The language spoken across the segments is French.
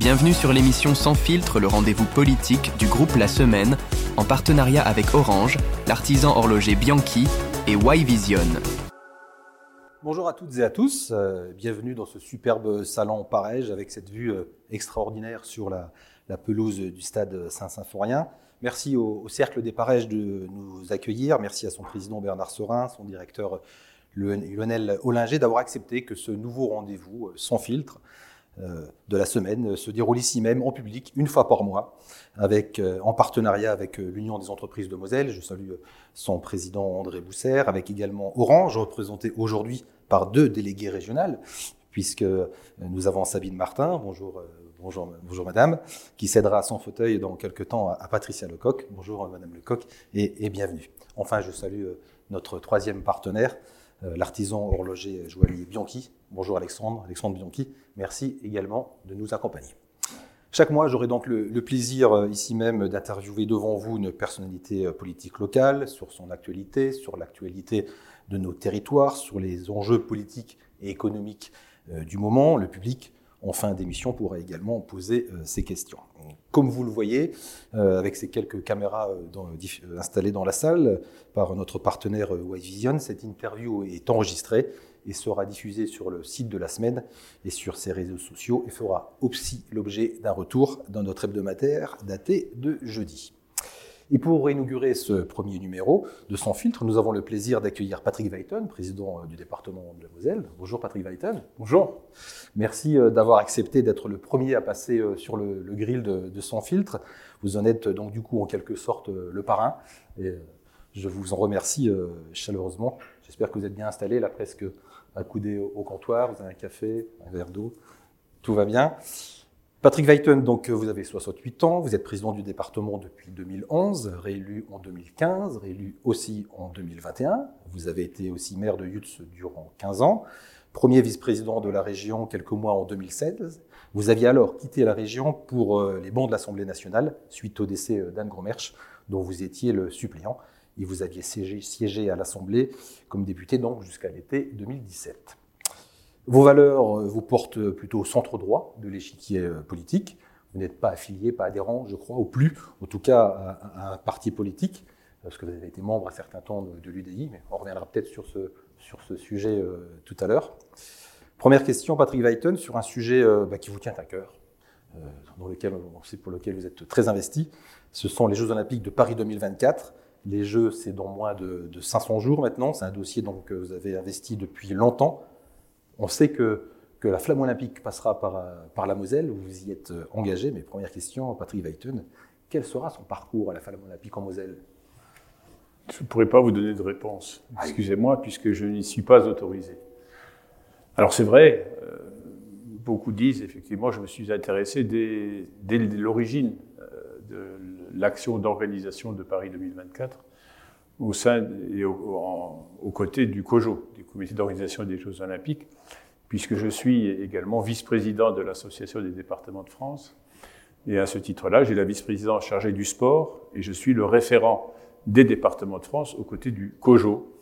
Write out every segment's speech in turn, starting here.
Bienvenue sur l'émission Sans filtre, le rendez-vous politique du groupe La Semaine, en partenariat avec Orange, l'artisan horloger Bianchi et Y-Vision. Bonjour à toutes et à tous, euh, bienvenue dans ce superbe salon Parège avec cette vue euh, extraordinaire sur la, pelouse du stade Saint-Symphorien. Merci au, Cercle des Parèges de nous accueillir, merci à son président Bernard Sorin, son directeur Lionel Ollinger d'avoir accepté que ce nouveau rendez-vous euh, sans filtre euh, de la semaine se déroule ici même en public une fois par mois avec, euh, en partenariat avec l'Union des entreprises de Moselle. Je salue son président André Bousser, avec également Orange, représenté aujourd'hui par deux délégués régionales, puisque nous avons Sabine Martin, bonjour, bonjour, bonjour madame, qui cédera son fauteuil dans quelques temps à, Patricia Lecoq. Bonjour madame Lecoq et, bienvenue. Enfin, je salue notre troisième partenaire, euh, l'artisan horloger joaillier Bianchi. Bonjour Alexandre, Alexandre Bianchi. Merci également de nous accompagner. Chaque mois, j'aurai donc le, plaisir euh, ici même d'interviewer devant vous une personnalité euh, politique locale sur son actualité, sur l'actualité de nos territoires, sur les enjeux politiques et économiques du moment. Le public, en fin d'émission, pourra également poser ces questions. Comme vous le voyez, euh, avec ces quelques caméras euh, euh, installées dans la salle par notre partenaire White Vision, cette interview est enregistrée et sera diffusée sur le site de la semaine et sur ses réseaux sociaux et fera aussi l'objet d'un retour dans notre hebdomadaire daté de jeudi. Et pour inaugurer ce premier numéro de Sans filtre, nous avons le plaisir d'accueillir Patrick Weiten, président euh, du département de la Moselle. Bonjour Patrick Weiten. Bonjour. Merci euh, d'avoir accepté d'être le premier à passer euh, sur le, grill de, Sans filtre. Vous en êtes donc du coup en quelque sorte le parrain. Et je vous en remercie chaleureusement. J'espère que vous êtes bien installé là presque accoudé au comptoir. Vous avez un café, un verre d'eau. Tout va bien. Patrick Weiten, donc vous avez 68 ans, vous êtes président du département depuis 2011, réélu en 2015, réélu aussi en 2021. Vous avez été aussi maire de Yutz durant 15 ans, premier vice-président de la région quelques mois en 2016. Vous aviez alors quitté la région pour euh, les bancs de l'Assemblée nationale suite au décès euh, d'Anne Gromersch, dont vous étiez le suppléant. Et vous aviez siégé, siégé à l'Assemblée comme député donc jusqu'à l'été 2017. Vos valeurs euh, vous portent plutôt au centre droit de l'échiquier euh, politique. Vous n'êtes pas affilié, pas adhérent, je crois, au plus, en tout cas à, un parti politique, parce que vous avez été membre à certains temps de, l'UDI, mais on reviendra peut-être sur ce, sur ce sujet euh, tout à l'heure. Première question, Patrick Weiten, sur un sujet bah, qui vous tient à cœur, dans lequel, pour lequel vous êtes très investi. Ce sont les Jeux Olympiques de Paris 2024. Les Jeux, c'est dans moins de, de 500 jours maintenant. C'est un dossier donc, que vous avez investi depuis longtemps. On sait que, que la flamme olympique passera par, par la Moselle, vous y êtes engagé. Mais première question, Patrick Weiten, quel sera son parcours à la flamme olympique en Moselle? Je ne pourrais pas vous donner de réponse, ah excusez-moi, puisque je n'y suis pas autorisé. Alors c'est vrai, euh, beaucoup disent, effectivement, je me suis intéressé dès, dès l'origine euh, de l'action d'organisation de Paris 2024 au sein et aux côtés du COJO, du Comité d'organisation des Jeux Olympiques, puisque je suis également vice-président de l'Association des départements de France. Et à ce titre-là, j'ai la vice-présidence chargée du sport et je suis le référent des départements de France aux côtés du COJO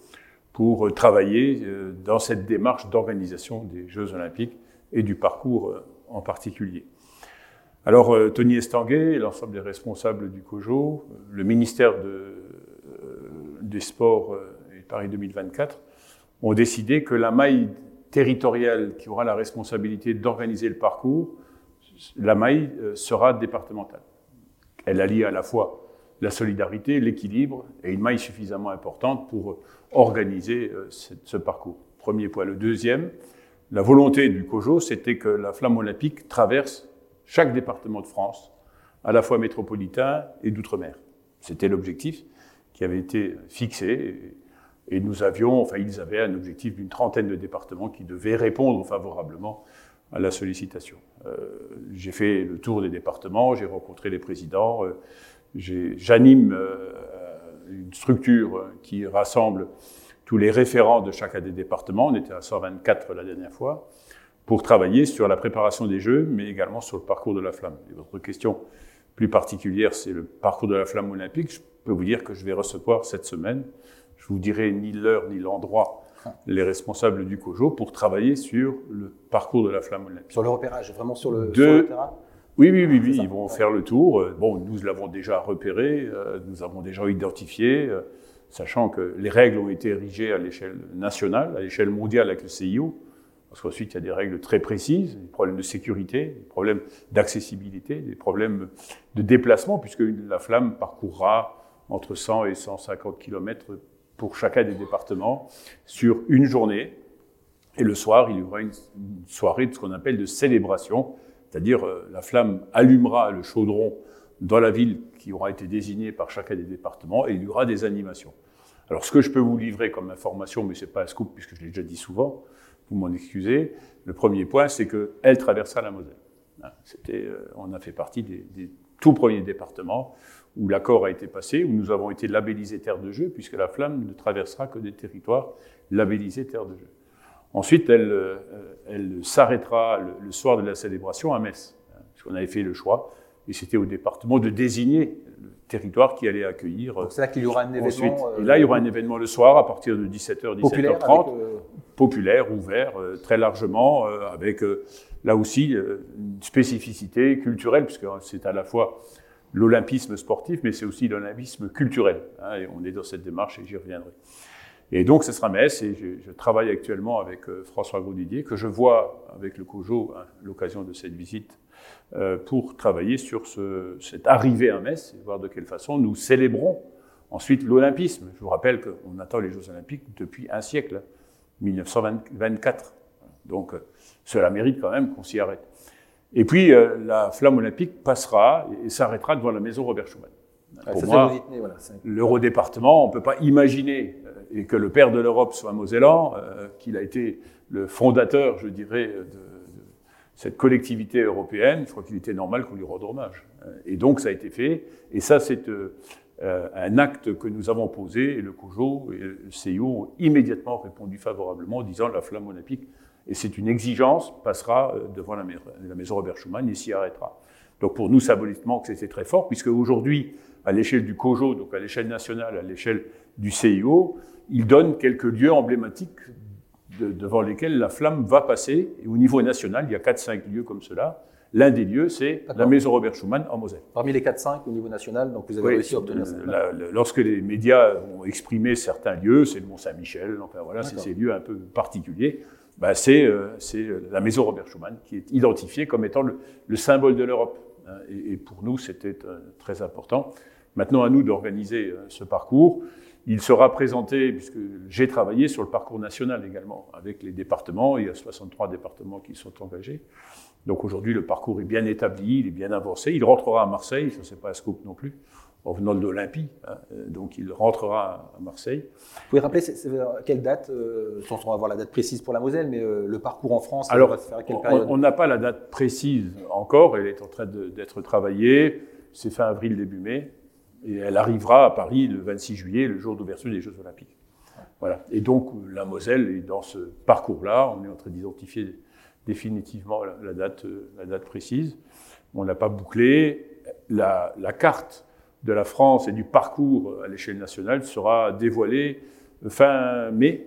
pour travailler euh, dans cette démarche d'organisation des Jeux Olympiques et du parcours euh, en particulier. Alors, euh, Tony Estanguet, l'ensemble des responsables du COJO, le ministère de, des Sports et Paris 2024 ont décidé que la maille territoriale qui aura la responsabilité d'organiser le parcours, la maille euh, sera départementale. Elle allie à la fois la solidarité, l'équilibre et une maille suffisamment importante pour organiser euh, ce parcours. Premier point. Le deuxième, la volonté du COJO, c'était que la flamme olympique traverse chaque département de France, à la fois métropolitain et d'outre-mer. C'était l'objectif qui avait été fixé. Et nous avions, enfin, ils avaient un objectif d'une trentaine de départements qui devaient répondre favorablement à la sollicitation. Euh, j'ai fait le tour des départements, j'ai rencontré les présidents, euh, j'anime euh, une structure qui rassemble tous les référents de chacun des départements, on était à 124 la dernière fois, pour travailler sur la préparation des Jeux, mais également sur le parcours de la flamme. Votre question plus particulière, c'est le parcours de la flamme olympique. Je peux vous dire que je vais recevoir cette semaine je vous dirai ni l'heure ni l'endroit, les responsables du COJO pour travailler sur le parcours de la flamme olympique. Sur le repérage, vraiment sur le, terrain? Oui, oui, oui, oui ils vont faire le tour. Bon, nous l'avons déjà repéré, nous avons déjà identifié, sachant que les règles ont été érigées à l'échelle nationale, à l'échelle mondiale avec le CIO. Parce qu'ensuite, il y a des règles très précises, des problèmes de sécurité, des problèmes d'accessibilité, des problèmes de déplacement, puisque la flamme parcourra entre 100 et 150 km pour chacun des départements sur une journée. Et le soir, il y aura une, soirée de ce qu'on appelle de célébration, c'est-à-dire euh, la flamme allumera le chaudron dans la ville qui aura été désignée par chacun des départements et il y aura des animations. Alors ce que je peux vous livrer comme information, mais ce n'est pas un scoop puisque je l'ai déjà dit souvent, vous m'en excusez. Le premier point, c'est qu'elle traversa la Moselle. Hein, c'était, euh, on a fait partie des, tout premiers départements où l'accord a été passé, où nous avons été labellisés terre de jeu, puisque la flamme ne traversera que des territoires labellisés terre de jeu. Ensuite, elle, euh, elle s'arrêtera le, soir de la célébration à Metz, hein, puisqu'on avait fait le choix, et c'était au département de désigner le territoire qui allait accueillir. c'est là qu'il y aura un événement. et là, il y aura un événement le soir à partir de 17h, 17h30 populaire, ouvert euh, très largement, euh, avec euh, là aussi une spécificité culturelle, puisque c'est à la fois l'olympisme sportif, mais c'est aussi l'olympisme culturel. Hein, et on est dans cette démarche et j'y reviendrai. Et donc, ce sera Metz, et je, travaille actuellement avec François Gaudidier, que je vois avec le COJO à l'occasion de cette visite, pour travailler sur ce, cette arrivée à Metz, et voir de quelle façon nous célébrons ensuite l'olympisme. Je vous rappelle qu'on attend les Jeux olympiques depuis un siècle. 1924. Donc euh, cela mérite quand même qu'on s'y arrête. Et puis euh, la flamme olympique passera et, s'arrêtera devant la maison Robert Schuman. Pour moi, l'Eurodépartement, on ne peut pas imaginer euh, et que le père de l'Europe soit Mosellan, qu'il a été le fondateur, je dirais, de, cette collectivité européenne. Je crois qu'il était normal qu'on lui rende hommage. Et donc ça a été fait. Et ça, c'est euh, un acte que nous avons posé, et le COJO et le CIO ont immédiatement répondu favorablement en disant la flamme olympique, et c'est une exigence, passera euh, devant la, maison Robert Schuman et s'y arrêtera. Donc pour nous, symboliquement, c'était très fort, puisque aujourd'hui, à l'échelle du COJO, donc à l'échelle nationale, à l'échelle du CIO, il donne quelques lieux emblématiques devant lesquels la flamme va passer. Et au niveau national, il y a 4-5 lieux comme cela. L'un des lieux, c'est la maison Robert Schumann en Moselle. Parmi les 4-5 au niveau national, donc vous avez réussi à obtenir ça. lorsque les médias ont exprimé certains lieux, c'est le Mont-Saint-Michel, enfin voilà, c'est ces lieux un peu particuliers. Bah, c'est euh, la maison Robert Schumann qui est identifiée comme étant le, symbole de l'Europe. Hein, et, pour nous, c'était euh, très important. Maintenant, à nous d'organiser euh, ce parcours. Il sera présenté, puisque j'ai travaillé sur le parcours national également, avec les départements. Il y a 63 départements qui sont engagés. Donc aujourd'hui, le parcours est bien établi, il est bien avancé. Il rentrera à Marseille, ça c'est pas un scoop non plus, en venant de l'Olympie. Hein. Donc il rentrera à Marseille. Vous pouvez rappeler quelle date, euh, sans avoir la date précise pour la Moselle, mais euh, le parcours en France, Alors, va se faire à quelle période? On n'a pas la date précise encore, elle est en train d'être travaillée. C'est fin avril, début mai. Et elle arrivera à Paris le 26 juillet, le jour d'ouverture des Jeux Olympiques. Voilà. Et donc la Moselle est dans ce parcours-là. On est en train d'identifier définitivement la, date, la date précise. On n'a pas bouclé. La, carte de la France et du parcours à l'échelle nationale sera dévoilée fin mai.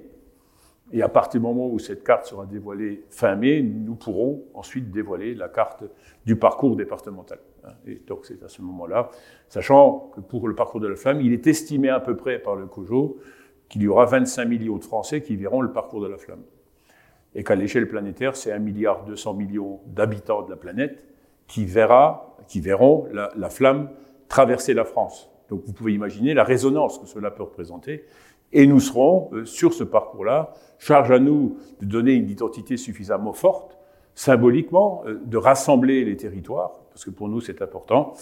Et à partir du moment où cette carte sera dévoilée fin mai, nous pourrons ensuite dévoiler la carte du parcours départemental. Et donc c'est à ce moment-là, sachant que pour le parcours de la femme, il est estimé à peu près par le COJO qu'il y aura 25 millions de Français qui verront le parcours de la flamme et qu'à l'échelle planétaire, c'est 1 milliard 200 millions d'habitants de la planète qui, verra, qui verront la, flamme traverser la France. Donc vous pouvez imaginer la résonance que cela peut représenter. Et nous serons, euh, sur ce parcours-là, charge à nous de donner une identité suffisamment forte, symboliquement, euh, de rassembler les territoires, parce que pour nous c'est important,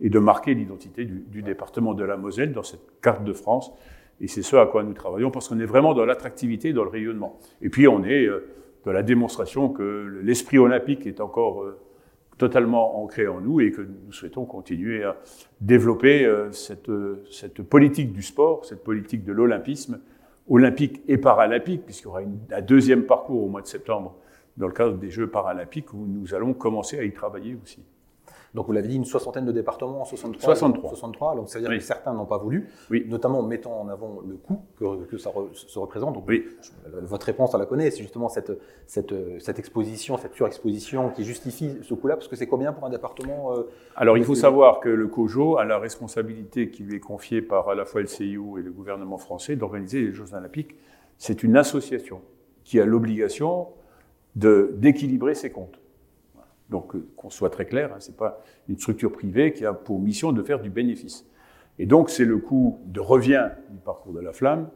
et de marquer l'identité du, du, département de la Moselle dans cette carte de France. Et c'est ce à quoi nous travaillons, parce qu'on est vraiment dans l'attractivité, dans le rayonnement. Et puis on est euh, de la démonstration que l'esprit olympique est encore euh, totalement ancré en nous et que nous souhaitons continuer à développer euh, cette, cette politique du sport, cette politique de l'olympisme, olympique et paralympique, puisqu'il y aura un deuxième parcours au mois de septembre dans le cadre des Jeux paralympiques où nous allons commencer à y travailler aussi. Donc vous l'avez dit, une soixantaine de départements en 63. 63. 63 donc ça veut dire Oui. que certains n'ont pas voulu, Oui. notamment en mettant en avant le coût que, que ça re- se représente. Donc, Oui. je- votre réponse, on la connaît, c'est justement cette, cette, cette exposition, cette surexposition qui justifie ce coût-là, parce que c'est combien pour un département euh, Alors, il faut savoir que le COJO a la responsabilité qui lui est confiée par à la fois le CIO et le gouvernement français d'organiser les Jeux Olympiques. C'est une association qui a l'obligation d'équilibrer ses comptes. Donc, euh, qu'on soit très clair, hein, c'est pas une structure privée qui a pour mission de faire du bénéfice. Et donc, c'est le coût de revient du parcours de la flamme,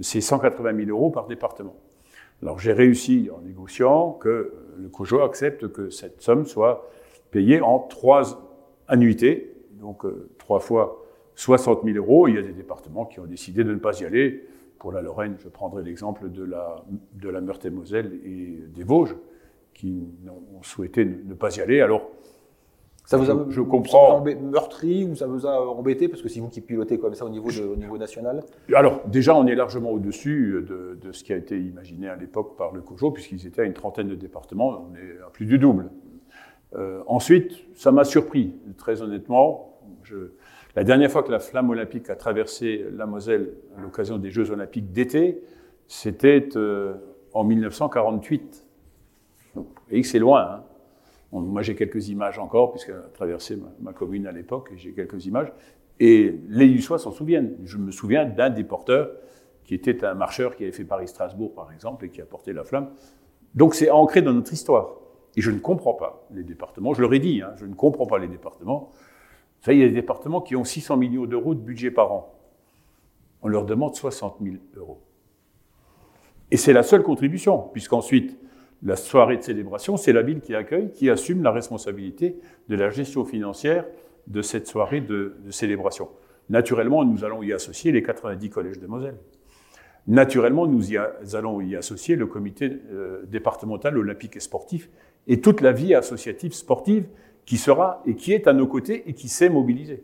c'est 180 000 euros par département. Alors, j'ai réussi en négociant que le COJO accepte que cette somme soit payée en trois annuités, donc euh, trois fois 60 000 euros. Il y a des départements qui ont décidé de ne pas y aller. Pour la Lorraine, je prendrai l'exemple de la, de la Meurthe-et-Moselle et des Vosges, qui ont souhaité ne, pas y aller. Alors, Ça vous a, Je- je vous comprends. vous a embê- meurtri ou ça vous a embêté? Parce que c'est vous qui pilotez comme ça au niveau, de- au niveau national. Alors, déjà, on est largement au-dessus de, de ce qui a été imaginé à l'époque par le COJO, puisqu'ils étaient à une trentaine de départements, on est à plus du double. Euh, ensuite, ça m'a surpris, très honnêtement. Je- la dernière fois que la flamme olympique a traversé la Moselle à l'occasion des Jeux olympiques d'été, c'était euh, en 1948. Que c'est loin. hein. Moi, j'ai quelques images encore, puisqu'elle a traversé ma, commune à l'époque, et j'ai quelques images. Et les Lussois s'en souviennent. Je me souviens d'un des porteurs qui était un marcheur qui avait fait Paris-Strasbourg, par exemple, et qui a porté la flamme. Donc c'est ancré dans notre histoire. Et je ne comprends pas les départements. Je leur ai dit, hein, je ne comprends pas les départements. Vous savez, il y a des départements qui ont 600 millions d'euros de budget par an. On leur demande 60 000 euros. Et c'est la seule contribution, puisqu'ensuite, la soirée de célébration, c'est la ville qui accueille, qui assume la responsabilité de la gestion financière de cette soirée de, célébration. Naturellement, nous allons y associer les 90 collèges de Moselle. Naturellement, nous allons y associer le comité euh, départemental olympique et sportif et toute la vie associative sportive qui sera et qui est à nos côtés et qui s'est mobilisée.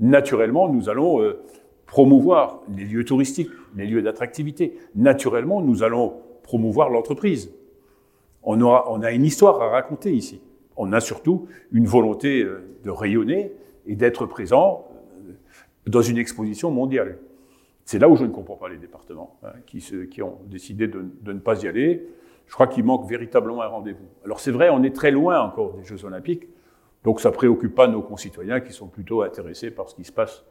Naturellement, nous allons euh, promouvoir les lieux touristiques, les lieux d'attractivité. Naturellement, nous allons promouvoir l'entreprise. On, aura, on a une histoire à raconter ici. On a surtout une volonté euh, de rayonner et d'être présent euh, dans une exposition mondiale. C'est là où je ne comprends pas les départements hein, qui, se- qui ont décidé de, de ne pas y aller. Je crois qu'il manque véritablement un rendez-vous. Alors c'est vrai, on est très loin encore des Jeux Olympiques, donc ça ne préoccupe pas nos concitoyens qui sont plutôt intéressés par ce qui se passe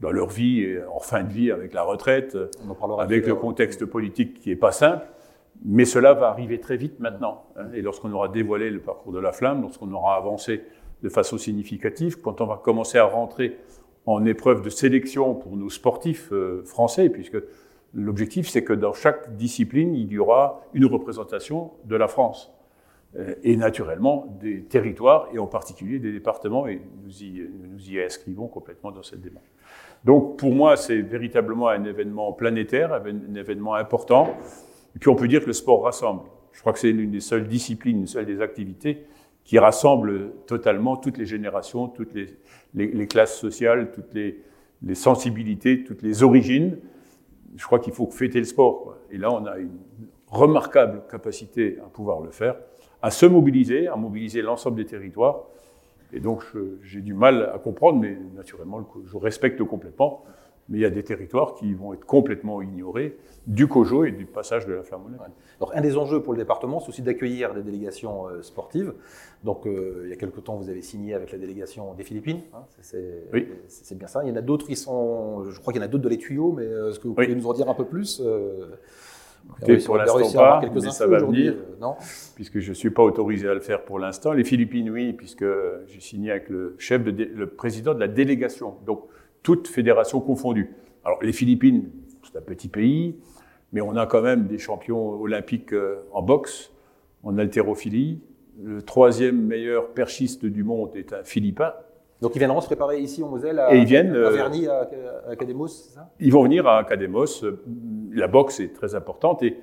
dans leur vie et en fin de vie avec la retraite, On en parlera avec le contexte politique qui n'est pas simple. Mais cela va arriver très vite maintenant. hein. Et lorsqu'on aura dévoilé le parcours de la flamme, lorsqu'on aura avancé de façon significative, quand on va commencer à rentrer en épreuve de sélection pour nos sportifs euh, français, puisque l'objectif c'est que dans chaque discipline, il y aura une représentation de la France. Euh, Et naturellement des territoires, et en particulier des départements, et nous y, nous y inscrivons complètement dans cette démarche. Donc pour moi, c'est véritablement un événement planétaire, un événement important. Et puis on peut dire que le sport rassemble. Je crois que c'est l'une des seules disciplines, une seule des activités qui rassemble totalement toutes les générations, toutes les, classes sociales, toutes les, sensibilités, toutes les origines. Je crois qu'il faut fêter le sport. Et là, on a une remarquable capacité à pouvoir le faire, à se mobiliser, à mobiliser l'ensemble des territoires. Et donc, j'ai du mal à comprendre, mais naturellement, je respecte complètement. Mais il y a des territoires qui vont être complètement ignorés du COJO et du passage de la flamme olympique. Alors, un des enjeux pour le département, c'est aussi d'accueillir des délégations euh, sportives. Donc, euh, il y a quelque temps, vous avez signé avec la délégation des Philippines. hein, c'est- Oui. bien ça. Il y en a d'autres qui sont. Je crois qu'il y en a d'autres dans les tuyaux, mais euh, est-ce que vous Oui. pouvez nous en dire un peu plus Écoutez, pour l'instant pas, quelques mais ça va venir. non? puisque je ne suis pas autorisé à le faire pour l'instant. Les Philippines, oui, puisque j'ai signé avec le chef, de le président de la délégation, donc toute fédération confondue. Alors les Philippines, c'est un petit pays, mais on a quand même des champions olympiques euh, en boxe, en haltérophilie. Le troisième meilleur perchiste du monde est un Philippin. Donc, ils viendront se préparer ici en Moselle à, Et ils viennent, à euh, Verny, à, à Academos, c'est ça? Ils vont venir à Academos. euh, La boxe est très importante et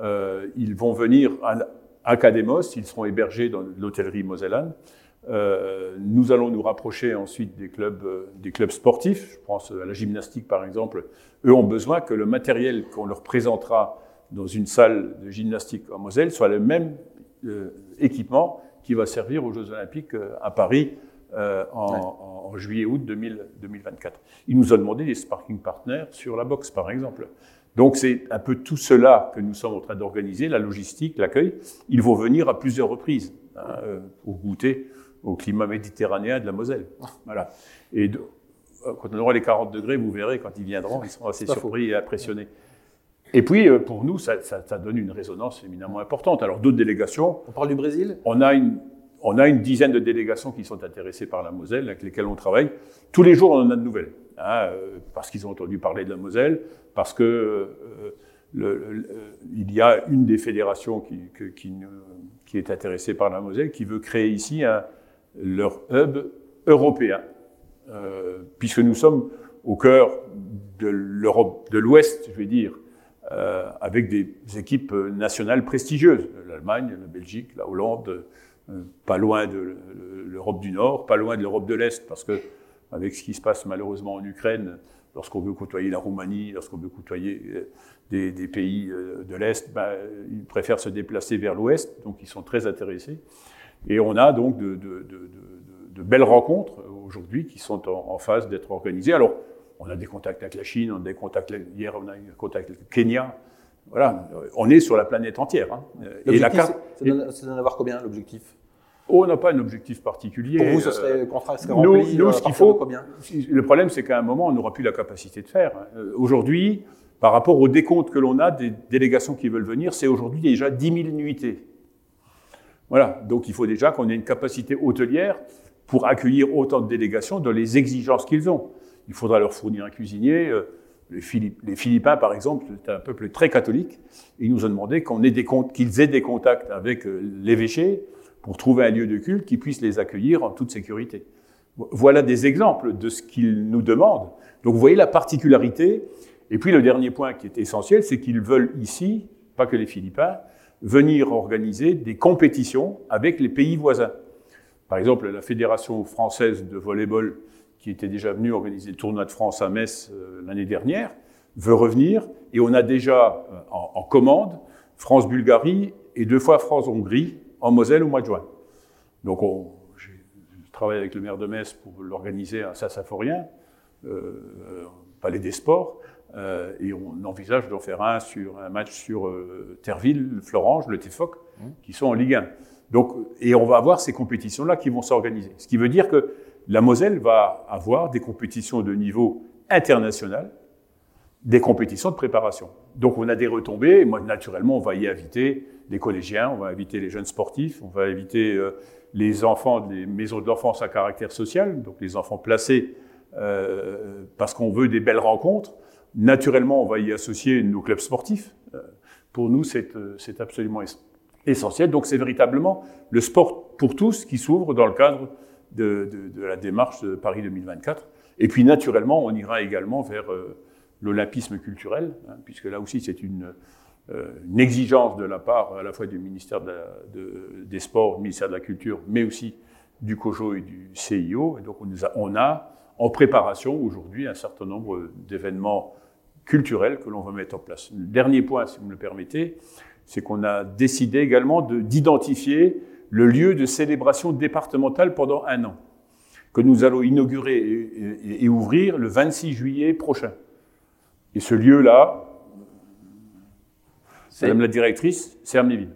euh, ils vont venir à Academos. Ils seront hébergés dans l'hôtellerie Mosellane. Euh, nous allons nous rapprocher ensuite des clubs, euh, des clubs sportifs. Je pense à la gymnastique par exemple. Eux ont besoin que le matériel qu'on leur présentera dans une salle de gymnastique en Moselle soit le même euh, équipement qui va servir aux Jeux Olympiques à Paris en, juillet-août 2024. Il nous a demandé des sparking partners sur la boxe, par exemple. Donc c'est un peu tout cela que nous sommes en train d'organiser, la logistique, l'accueil. Ils vont venir à plusieurs reprises hein, pour goûter au climat méditerranéen de la Moselle. Voilà. Et euh, quand on aura les 40 degrés, vous verrez, quand ils viendront, ils seront assez surpris et impressionnés. Et puis, euh, pour nous, ça, donne une résonance éminemment importante. Alors, d'autres délégations. On parle du Brésil? On a une. On a une dizaine de délégations qui sont intéressées par la Moselle, avec lesquelles on travaille. Tous les jours, on en a de nouvelles. Hein, euh, parce qu'ils ont entendu parler de la Moselle, parce que il y a une des fédérations qui, qui, qui, est intéressée par la Moselle, qui veut créer ici un, leur hub européen. Euh, puisque nous sommes au cœur de l'Europe de l'Ouest, je vais dire, euh, avec des équipes nationales prestigieuses, l'Allemagne, la Belgique, la Hollande, euh, pas loin de l'Europe du Nord, pas loin de l'Europe de l'Est, parce que avec ce qui se passe malheureusement en Ukraine, lorsqu'on veut côtoyer la Roumanie, lorsqu'on veut côtoyer des, pays de l'Est, ben, ils préfèrent se déplacer vers l'Ouest, donc ils sont très intéressés. Et on a donc de, de, de, de belles rencontres aujourd'hui qui sont en, phase d'être organisées. Alors, on a des contacts avec la Chine, on a des contacts, hier on a eu un contact avec le Kenya. Voilà, on est sur la planète entière. Hein. Et la carte, c'est d'en avoir combien l'objectif? Oh, on n'a pas un objectif particulier. Pour vous, ce serait, le contrat serait rempli nous, ce qu'il faut, le problème, c'est qu'à un moment, on n'aura plus la capacité de faire. Euh, aujourd'hui, par rapport au décompte que l'on a des délégations qui veulent venir, c'est aujourd'hui déjà 10 000 nuitées. Voilà, donc il faut déjà qu'on ait une capacité hôtelière pour accueillir autant de délégations dans les exigences qu'ils ont. Il faudra leur fournir un cuisinier. Euh, les, Philippins, par exemple, c'est un peuple très catholique. Ils nous ont demandé qu'on ait des qu'ils aient des contacts avec euh, l'évêché pour trouver un lieu de culte qui puisse les accueillir en toute sécurité. Voilà des exemples de ce qu'ils nous demandent. Donc vous voyez la particularité. Et puis le dernier point qui est essentiel, c'est qu'ils veulent ici, pas que les Philippins, venir organiser des compétitions avec les pays voisins. Par exemple, la Fédération française de volleyball, qui était déjà venue organiser le tournoi de France à Metz euh, l'année dernière, veut revenir et on a déjà euh, en, commande France-Bulgarie et deux fois France-Hongrie en Moselle au mois de juin. Donc on, je travaille avec le maire de Metz pour l'organiser à Sassaforien, euh, Palais des Sports, euh, et on envisage d'en faire un sur un match sur Terville, Florange, le TFOC, mmh. qui sont en Ligue 1. Donc, et on va avoir ces compétitions-là qui vont s'organiser. Ce qui veut dire que la Moselle va avoir des compétitions de niveau international, des compétitions de préparation. Donc on a des retombées, et moi naturellement on va y inviter des collégiens, on va inviter les jeunes sportifs, on va inviter euh, les enfants des maisons de l'enfance à caractère social, donc les enfants placés euh, parce qu'on veut des belles rencontres. Naturellement on va y associer nos clubs sportifs. Euh, pour nous c'est absolument essentiel. Donc c'est véritablement le sport pour tous qui s'ouvre dans le cadre de, la démarche de Paris 2024. Et puis naturellement, on ira également vers euh, l'olympisme culturel, hein, puisque là aussi c'est une, euh, exigence de la part à la fois du ministère des Sports, du ministère de la Culture, mais aussi du COJO et du CIO. Et donc on a en préparation aujourd'hui un certain nombre d'événements culturels que l'on va mettre en place. Le dernier point, si vous me le permettez, c'est qu'on a décidé également d'identifier le lieu de célébration départementale pendant un an, que nous allons inaugurer et, ouvrir le 26 juillet prochain. Et ce lieu-là, Madame la directrice, c'est Amnéville.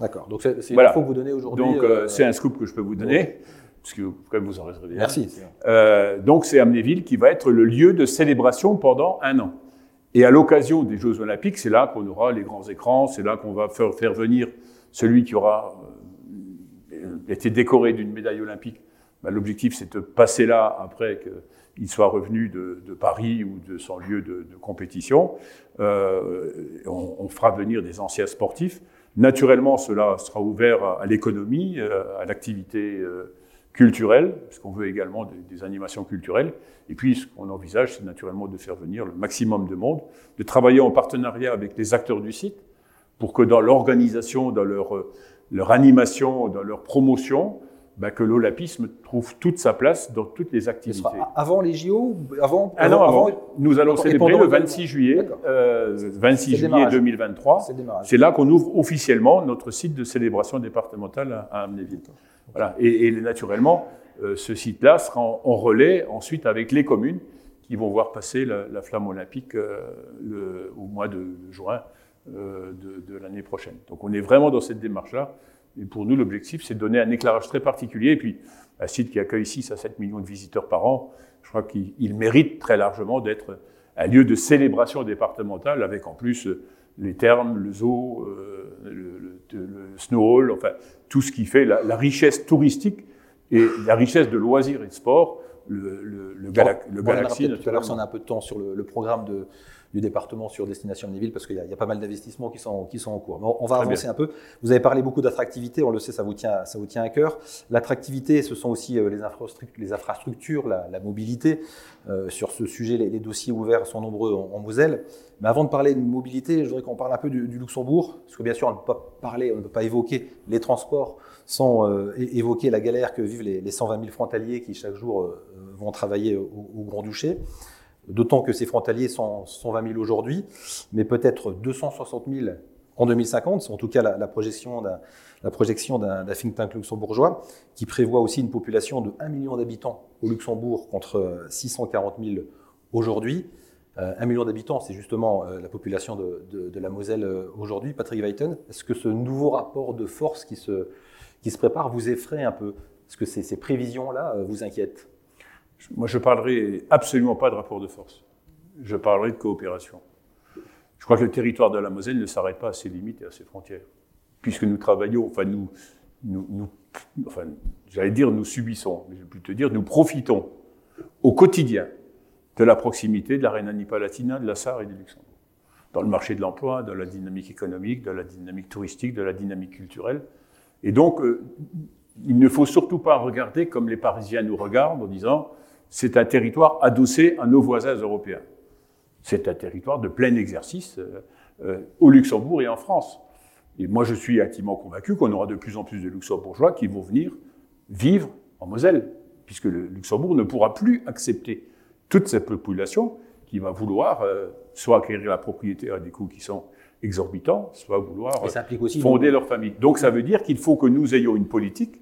D'accord. Donc c'est voilà. info que vous donnez aujourd'hui. Donc euh, euh, c'est un scoop que je peux vous donner, parce que quand vous en réservé. Merci. Euh, donc c'est Amnéville qui va être le lieu de célébration pendant un an. Et à l'occasion des Jeux Olympiques, c'est là qu'on aura les grands écrans, c'est là qu'on va faire, venir celui qui aura euh, été décoré d'une médaille olympique. Ben, L'objectif, c'est de passer là après qu'il soit revenu de, Paris ou de son lieu de, compétition. Euh, on, fera venir des anciens sportifs. Naturellement, cela sera ouvert à, l'économie, euh, à l'activité culturelle, parce qu'on veut également des, des, animations culturelles. Et puis, ce qu'on envisage, c'est naturellement de faire venir le maximum de monde, de travailler en partenariat avec les acteurs du site, pour que dans l'organisation, dans leur, leur animation, dans leur promotion, ben que l'olympisme trouve toute sa place dans toutes les activités. avant les JO avant, ah non, avant, Nous allons célébrer le 26 juillet, euh, 26 juillet 2023. C'est là qu'on ouvre officiellement notre site de célébration départementale à, Amnéville. Et, naturellement, ce site-là sera en, relais ensuite avec les communes qui vont voir passer la, flamme olympique le, au mois de juin de, de l'année prochaine. Donc on est vraiment dans cette démarche-là. Et pour nous, l'objectif, c'est de donner un éclairage très particulier. Et puis, un site qui accueille 6 à 7 millions de visiteurs par an, je crois qu'il mérite très largement d'être un lieu de célébration départementale avec en plus euh, les thermes, le zoo, euh, le, snow hall, enfin tout ce qui fait la, richesse touristique et la richesse de loisirs et de sport, le, le, le, Galaxy. Tout à l'heure, si on a un peu de temps sur le, programme de, du département sur Destination Omniville parce qu'il y, a pas mal d'investissements qui sont, qui sont en cours. on va avancer un peu. Vous avez parlé beaucoup d'attractivité, on le sait, ça vous tient, ça vous tient à cœur. L'attractivité, ce sont aussi euh, les, infrastructures, les infrastructures la, mobilité. Euh, sur ce sujet, les, dossiers ouverts sont nombreux en, Moselle. Mais avant de parler de mobilité, je voudrais qu'on parle un peu du, Luxembourg, parce que bien sûr, on ne peut pas parler, on ne peut pas évoquer les transports sans euh, évoquer la galère que vivent les, 120 000 frontaliers qui chaque jour vont travailler au, au Grand-Duché. D'autant que ces frontaliers sont 120 000 aujourd'hui, mais peut-être 260 000 en 2050. C'est en tout cas la, projection d'un la projection d'un think tank luxembourgeois qui prévoit aussi une population de 1 million d'habitants au Luxembourg contre 640 000 aujourd'hui. Euh, 1 million d'habitants, c'est justement euh, la population de, la Moselle euh, aujourd'hui. Patrick Weiten, est-ce que ce nouveau rapport de force qui se, qui se prépare vous effraie un peu? Est-ce que ces, prévisions-là euh, vous inquiètent? Moi, je parlerai absolument pas de rapport de force. Je parlerai de coopération. Je crois que le territoire de la Moselle ne s'arrête pas à ses limites et à ses frontières. Puisque nous travaillons, enfin, nous, nous, enfin, j'allais dire nous subissons, mais je vais plutôt dire nous profitons au quotidien de la proximité de la Rhénanie-Palatinat, de la Sarre et du Luxembourg. Dans le marché de l'emploi, dans la dynamique économique, dans la dynamique touristique, de la dynamique culturelle. Et donc, euh, il ne faut surtout pas regarder comme les Parisiens nous regardent en disant c'est un territoire adossé à nos voisins européens. C'est un territoire de plein exercice euh, euh, au Luxembourg et en France. Et moi, je suis intimement convaincu qu'on aura de plus en plus de luxembourgeois qui vont venir vivre en Moselle, puisque le Luxembourg ne pourra plus accepter toute cette population qui va vouloir euh, soit acquérir la propriété à des coûts qui sont exorbitants, soit vouloir fonder leur famille. Donc ça veut dire qu'il faut que nous ayons une politique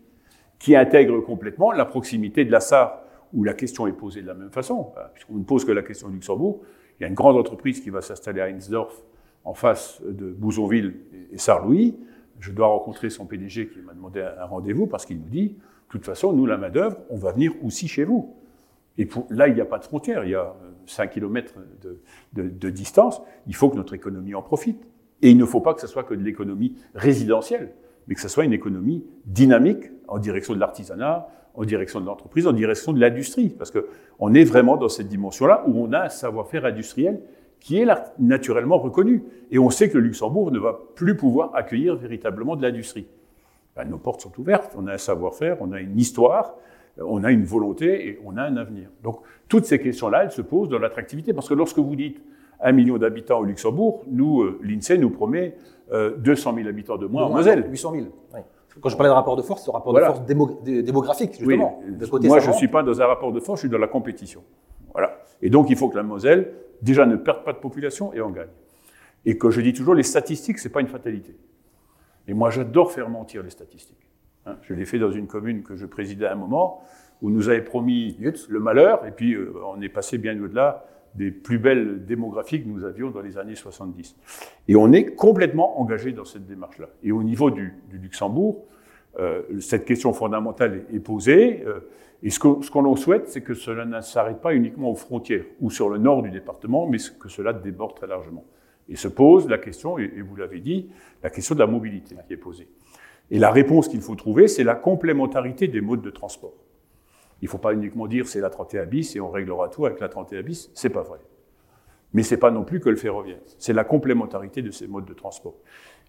qui intègre complètement la proximité de la Sarre où la question est posée de la même façon, bah, puisqu'on ne pose que la question du Luxembourg. Il y a une grande entreprise qui va s'installer à Heinsdorf, en face de Bouzonville et Sarlouis. Je dois rencontrer son PDG qui m'a demandé un rendez-vous parce qu'il nous dit, de toute façon, nous, la main-d'œuvre, on va venir aussi chez vous. Et là, il n'y a pas de frontière, il y a 5 km de, de, de, distance. Il faut que notre économie en profite. Et il ne faut pas que ce soit que de l'économie résidentielle, mais que ce soit une économie dynamique en direction de l'artisanat, en direction de l'entreprise, en direction de l'industrie, parce qu'on est vraiment dans cette dimension-là où on a un savoir-faire industriel qui est naturellement reconnu. Et on sait que le Luxembourg ne va plus pouvoir accueillir véritablement de l'industrie. Ben, nos portes sont ouvertes, on a un savoir-faire, on a une histoire, on a une volonté et on a un avenir. Donc toutes ces questions-là, elles se posent dans l'attractivité, parce que lorsque vous dites un million d'habitants au Luxembourg, nous, euh, l'INSEE nous promet 200 euh, 000 habitants de moins en Moselle. 800 000. Oui. Quand je parlais de rapport de force, c'est un rapport de force démographique, justement. Moi, je ne suis pas dans un rapport de force, je suis dans la compétition. Voilà. Et donc, il faut que la Moselle, déjà, ne perde pas de population et en gagne. Et que je dis toujours, les statistiques, ce n'est pas une fatalité. Et moi, j'adore faire mentir les statistiques. Hein, je l'ai fait dans une commune que je présidais à un moment, où nous avait promis le malheur, et puis euh, on est passé bien au-delà des plus belles démographies que nous avions dans les années 70. Et on est complètement engagé dans cette démarche-là. Et au niveau du, Luxembourg, euh, cette question fondamentale est, posée. Euh, et ce qu'on qu'on souhaite, c'est que cela ne s'arrête pas uniquement aux frontières ou sur le nord du département, mais que cela déborde très largement. Et se pose la question, et vous l'avez dit, la question de la mobilité qui est posée. Et la réponse qu'il faut trouver, c'est la complémentarité des modes de transport. Il ne faut pas uniquement dire c'est la 31 bis et on réglera tout avec la 31 bis. C'est pas vrai. Mais c'est pas non plus que le ferroviaire. C'est la complémentarité de ces modes de transport.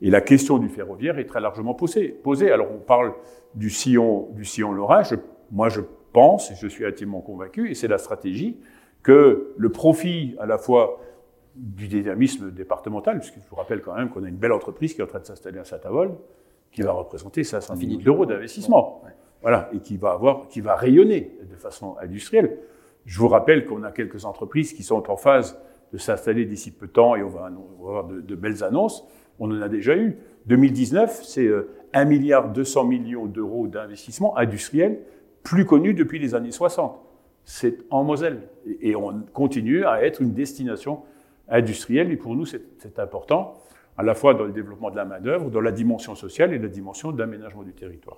Et la question du ferroviaire est très largement posée. posée. Alors on parle du sillon, du sillon lorrain. moi je pense, et je suis intimement convaincu, et c'est la stratégie, que le profit à la fois du dynamisme départemental, puisque je vous rappelle quand même qu'on a une belle entreprise qui est en train de s'installer à Saint-Avold, qui va représenter 500 millions d'euros d'investissement. Voilà, et qui va rayonner de façon industrielle. Je vous rappelle qu'on a quelques entreprises qui sont en phase de s'installer d'ici peu de temps et on va, avoir de, belles annonces. On en a déjà eu. 2019, c'est 1 euh, milliard 200 millions d'euros d'investissement industriel plus connu depuis les années 60. C'est en Moselle. Et on continue à être une destination industrielle. Et pour nous, c'est important, à la fois dans le développement de la main-d'œuvre, dans la dimension sociale et la dimension d'aménagement du territoire.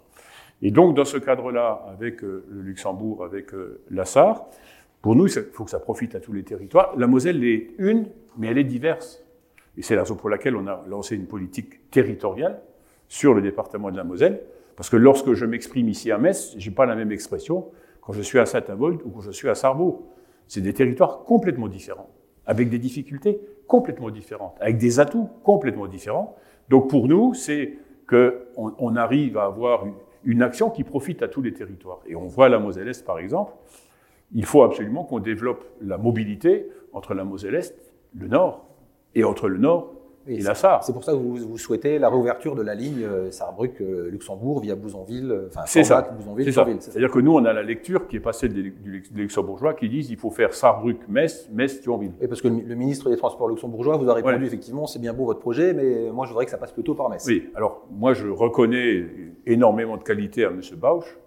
Et donc, dans ce cadre-là, avec euh, le Luxembourg, avec euh, la SAR, pour nous, il faut que ça profite à tous les territoires. La Moselle est une, mais elle est diverse. Et c'est la raison pour laquelle on a lancé une politique territoriale sur le département de la Moselle. Parce que lorsque je m'exprime ici à Metz, j'ai pas la même expression quand je suis à Saint-Avold ou quand je suis à Sarrebourg. C'est des territoires complètement différents, avec des difficultés complètement différentes, avec des atouts complètement différents. Donc pour nous, c'est qu'on on arrive à avoir une action qui profite à tous les territoires. Et on voit la Moselle-Est, par exemple, il faut absolument qu'on développe la mobilité entre la Moselle-Est, le Nord, et entre le Nord et, la Sarre. C'est pour ça que vous, souhaitez la réouverture de la ligne euh, Sarrebruck-Luxembourg via Bouzonville, euh, enfin c'est ça. Bouzonville, C'est-à-dire que nous, on a la lecture qui est passée du, luxembourgeois qui dit il faut faire Sarrebruck-Metz, Metz-Thionville. Et parce que le, ministre des Transports luxembourgeois vous a répondu effectivement c'est bien beau votre projet, mais moi je voudrais que ça passe plutôt par Metz. Oui, alors moi je reconnais énormément de qualité à M. Bausch,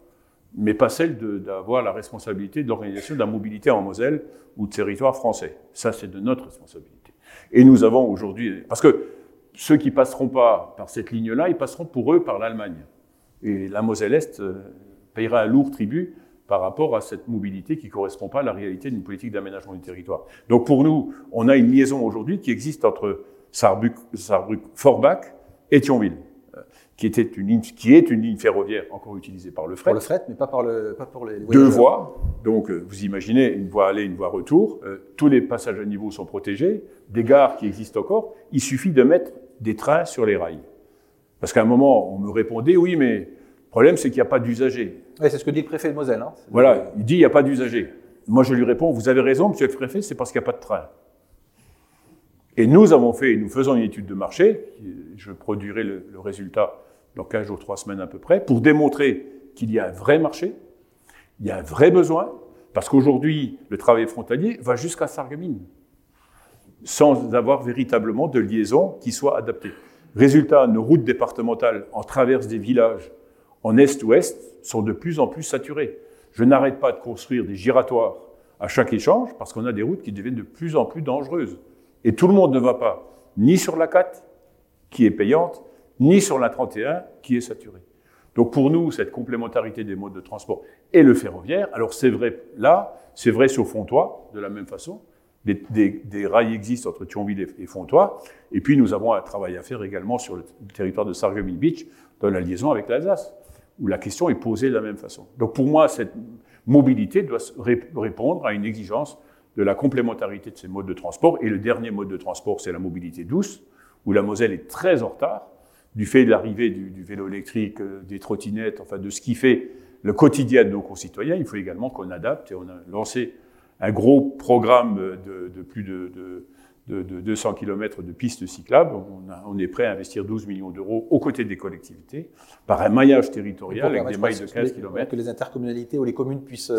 mais pas celle d'avoir la responsabilité de l'organisation de la mobilité en Moselle ou de territoire français. Ça, c'est de notre responsabilité. Et nous avons aujourd'hui, parce que ceux qui passeront pas par cette ligne-là, ils passeront pour eux par l'Allemagne. Et la Moselle-Est euh, payera un lourd tribut par rapport à cette mobilité qui ne correspond pas à la réalité d'une politique d'aménagement du territoire. Donc pour nous, on a une liaison aujourd'hui qui existe entre Saarbrück-Forbach et Thionville qui, était une ligne, qui est une ligne ferroviaire encore utilisée par le fret. Pour le fret, mais pas, par le, pas pour les Deux voies. Donc, euh, vous imaginez une voie aller, une voie retour. Euh, tous les passages à niveau sont protégés. Des gares qui existent encore. Il suffit de mettre des trains sur les rails. Parce qu'à un moment, on me répondait, oui, mais le problème, c'est qu'il n'y a pas d'usagers. Oui, c'est ce que dit le préfet de Moselle. Hein. Voilà, il dit, il n'y a pas d'usagers. Moi, je lui réponds, vous avez raison, monsieur le préfet, c'est parce qu'il n'y a pas de train. Et nous avons fait, nous faisons une étude de marché, je produirai le, le résultat dans 15 jours, 3 semaines à peu près, pour démontrer qu'il y a un vrai marché, il y a un vrai besoin, parce qu'aujourd'hui, le travail frontalier va jusqu'à Sarreguemines, sans avoir véritablement de liaison qui soit adaptée. Résultat, nos routes départementales en traverse des villages en est-ouest sont de plus en plus saturées. Je n'arrête pas de construire des giratoires à chaque échange parce qu'on a des routes qui deviennent de plus en plus dangereuses. Et tout le monde ne va pas ni sur la 4, qui est payante, ni sur la 31 qui est saturée. Donc pour nous, cette complémentarité des modes de transport et le ferroviaire, alors c'est vrai là, c'est vrai sur Fontois, de la même façon. Des, rails existent entre Thionville et, Fontois. Et puis nous avons un travail à faire également sur le territoire de Sarreguemines Beach, dans la liaison avec l'Alsace, où la question est posée de la même façon. Donc pour moi, cette mobilité doit répondre à une exigence de la complémentarité de ces modes de transport. Et le dernier mode de transport, c'est la mobilité douce, où la Moselle est très en retard du fait de l'arrivée du, vélo électrique, euh, des trottinettes, enfin de ce qui fait le quotidien de nos concitoyens, il faut également qu'on adapte et on a lancé un gros programme de, plus de de, 200 km de pistes cyclables. On, est prêt à investir 12 millions d'euros aux côtés des collectivités par un maillage territorial avec des mailles de 15 km. Que les intercommunalités ou les communes puissent,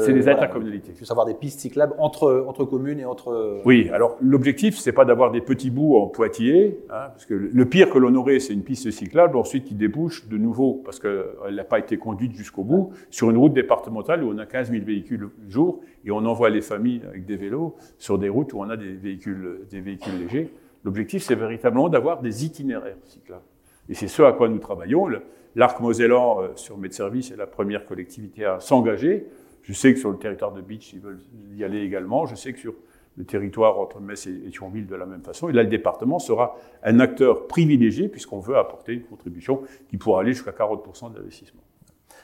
puissent avoir des pistes cyclables entre, entre communes et entre... Oui, alors l'objectif, c'est pas d'avoir des petits bouts en Poitiers, hein, parce que le pire que l'on aurait, c'est une piste cyclable, ensuite qui débouche de nouveau, parce qu'elle n'a pas été conduite jusqu'au bout, sur une route départementale où on a 15 000 véhicules jour, et on envoie les familles avec des vélos sur des routes où on a des véhicules, des véhicules légers. L'objectif, c'est véritablement d'avoir des itinéraires cyclables. Et c'est ce à quoi nous travaillons. L'arc mosellan euh, sur Medservice est la première collectivité à s'engager. Je sais que sur le territoire de Beach, ils veulent y aller également. Je sais que sur le territoire entre Metz et Thionville de la même façon. Et là, le département sera un acteur privilégié puisqu'on veut apporter une contribution qui pourra aller jusqu'à 40% d'investissement.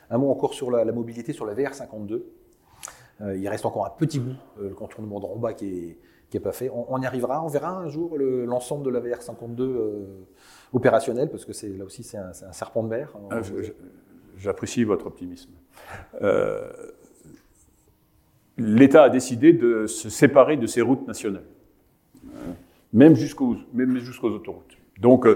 Un mot encore sur la, la mobilité sur la VR52. Euh, il reste encore un petit bout, euh, le contournement de Romba qui est, qui est pas fait. On, y arrivera, on verra un jour l'ensemble de la VR52 euh, opérationnel, parce que là aussi c'est un, serpent de mer. Ah, j'apprécie votre optimisme. L'État a décidé de se séparer de ses routes nationales, même jusqu'aux même jusqu'aux autoroutes. Donc,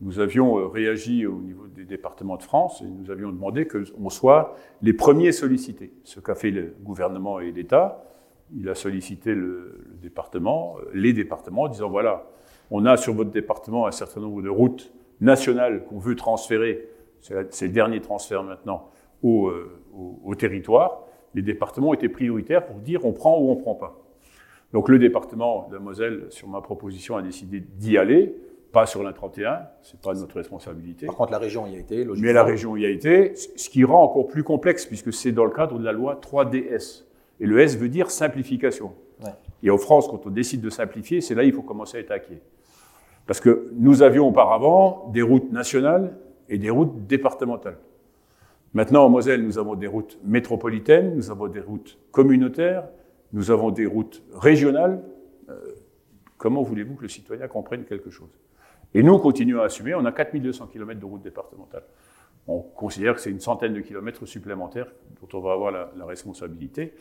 nous avions euh, réagi au niveau des départements de France et nous avions demandé qu'on soit les premiers sollicités. Ce qu'a fait le gouvernement et l'État, il a sollicité le, département, euh, les départements, en disant voilà, on a sur votre département un certain nombre de routes nationales qu'on veut transférer, c'est le dernier transfert maintenant, euh, au, territoire, les départements étaient prioritaires pour dire on prend ou on prend pas. Donc le département de Moselle, sur ma proposition, a décidé d'y aller, pas sur la 31, c'est pas notre responsabilité. Par contre, la région y a été, logiquement. Mais la région y a été, ce qui rend encore plus complexe, puisque c'est dans le cadre de la loi 3DS. Et le S veut dire simplification. Et en France, quand on décide de simplifier, c'est là qu'il faut commencer à attaquer. Parce que nous avions auparavant des routes nationales et des routes départementales. Maintenant, en Moselle, nous avons des routes métropolitaines, nous avons des routes communautaires, nous avons des routes régionales. Euh, comment voulez-vous que le citoyen comprenne quelque chose? Et nous, continuons à assumer, on a 4200 km de routes départementales. On considère que c'est une centaine de kilomètres supplémentaires dont on va avoir la, la responsabilité,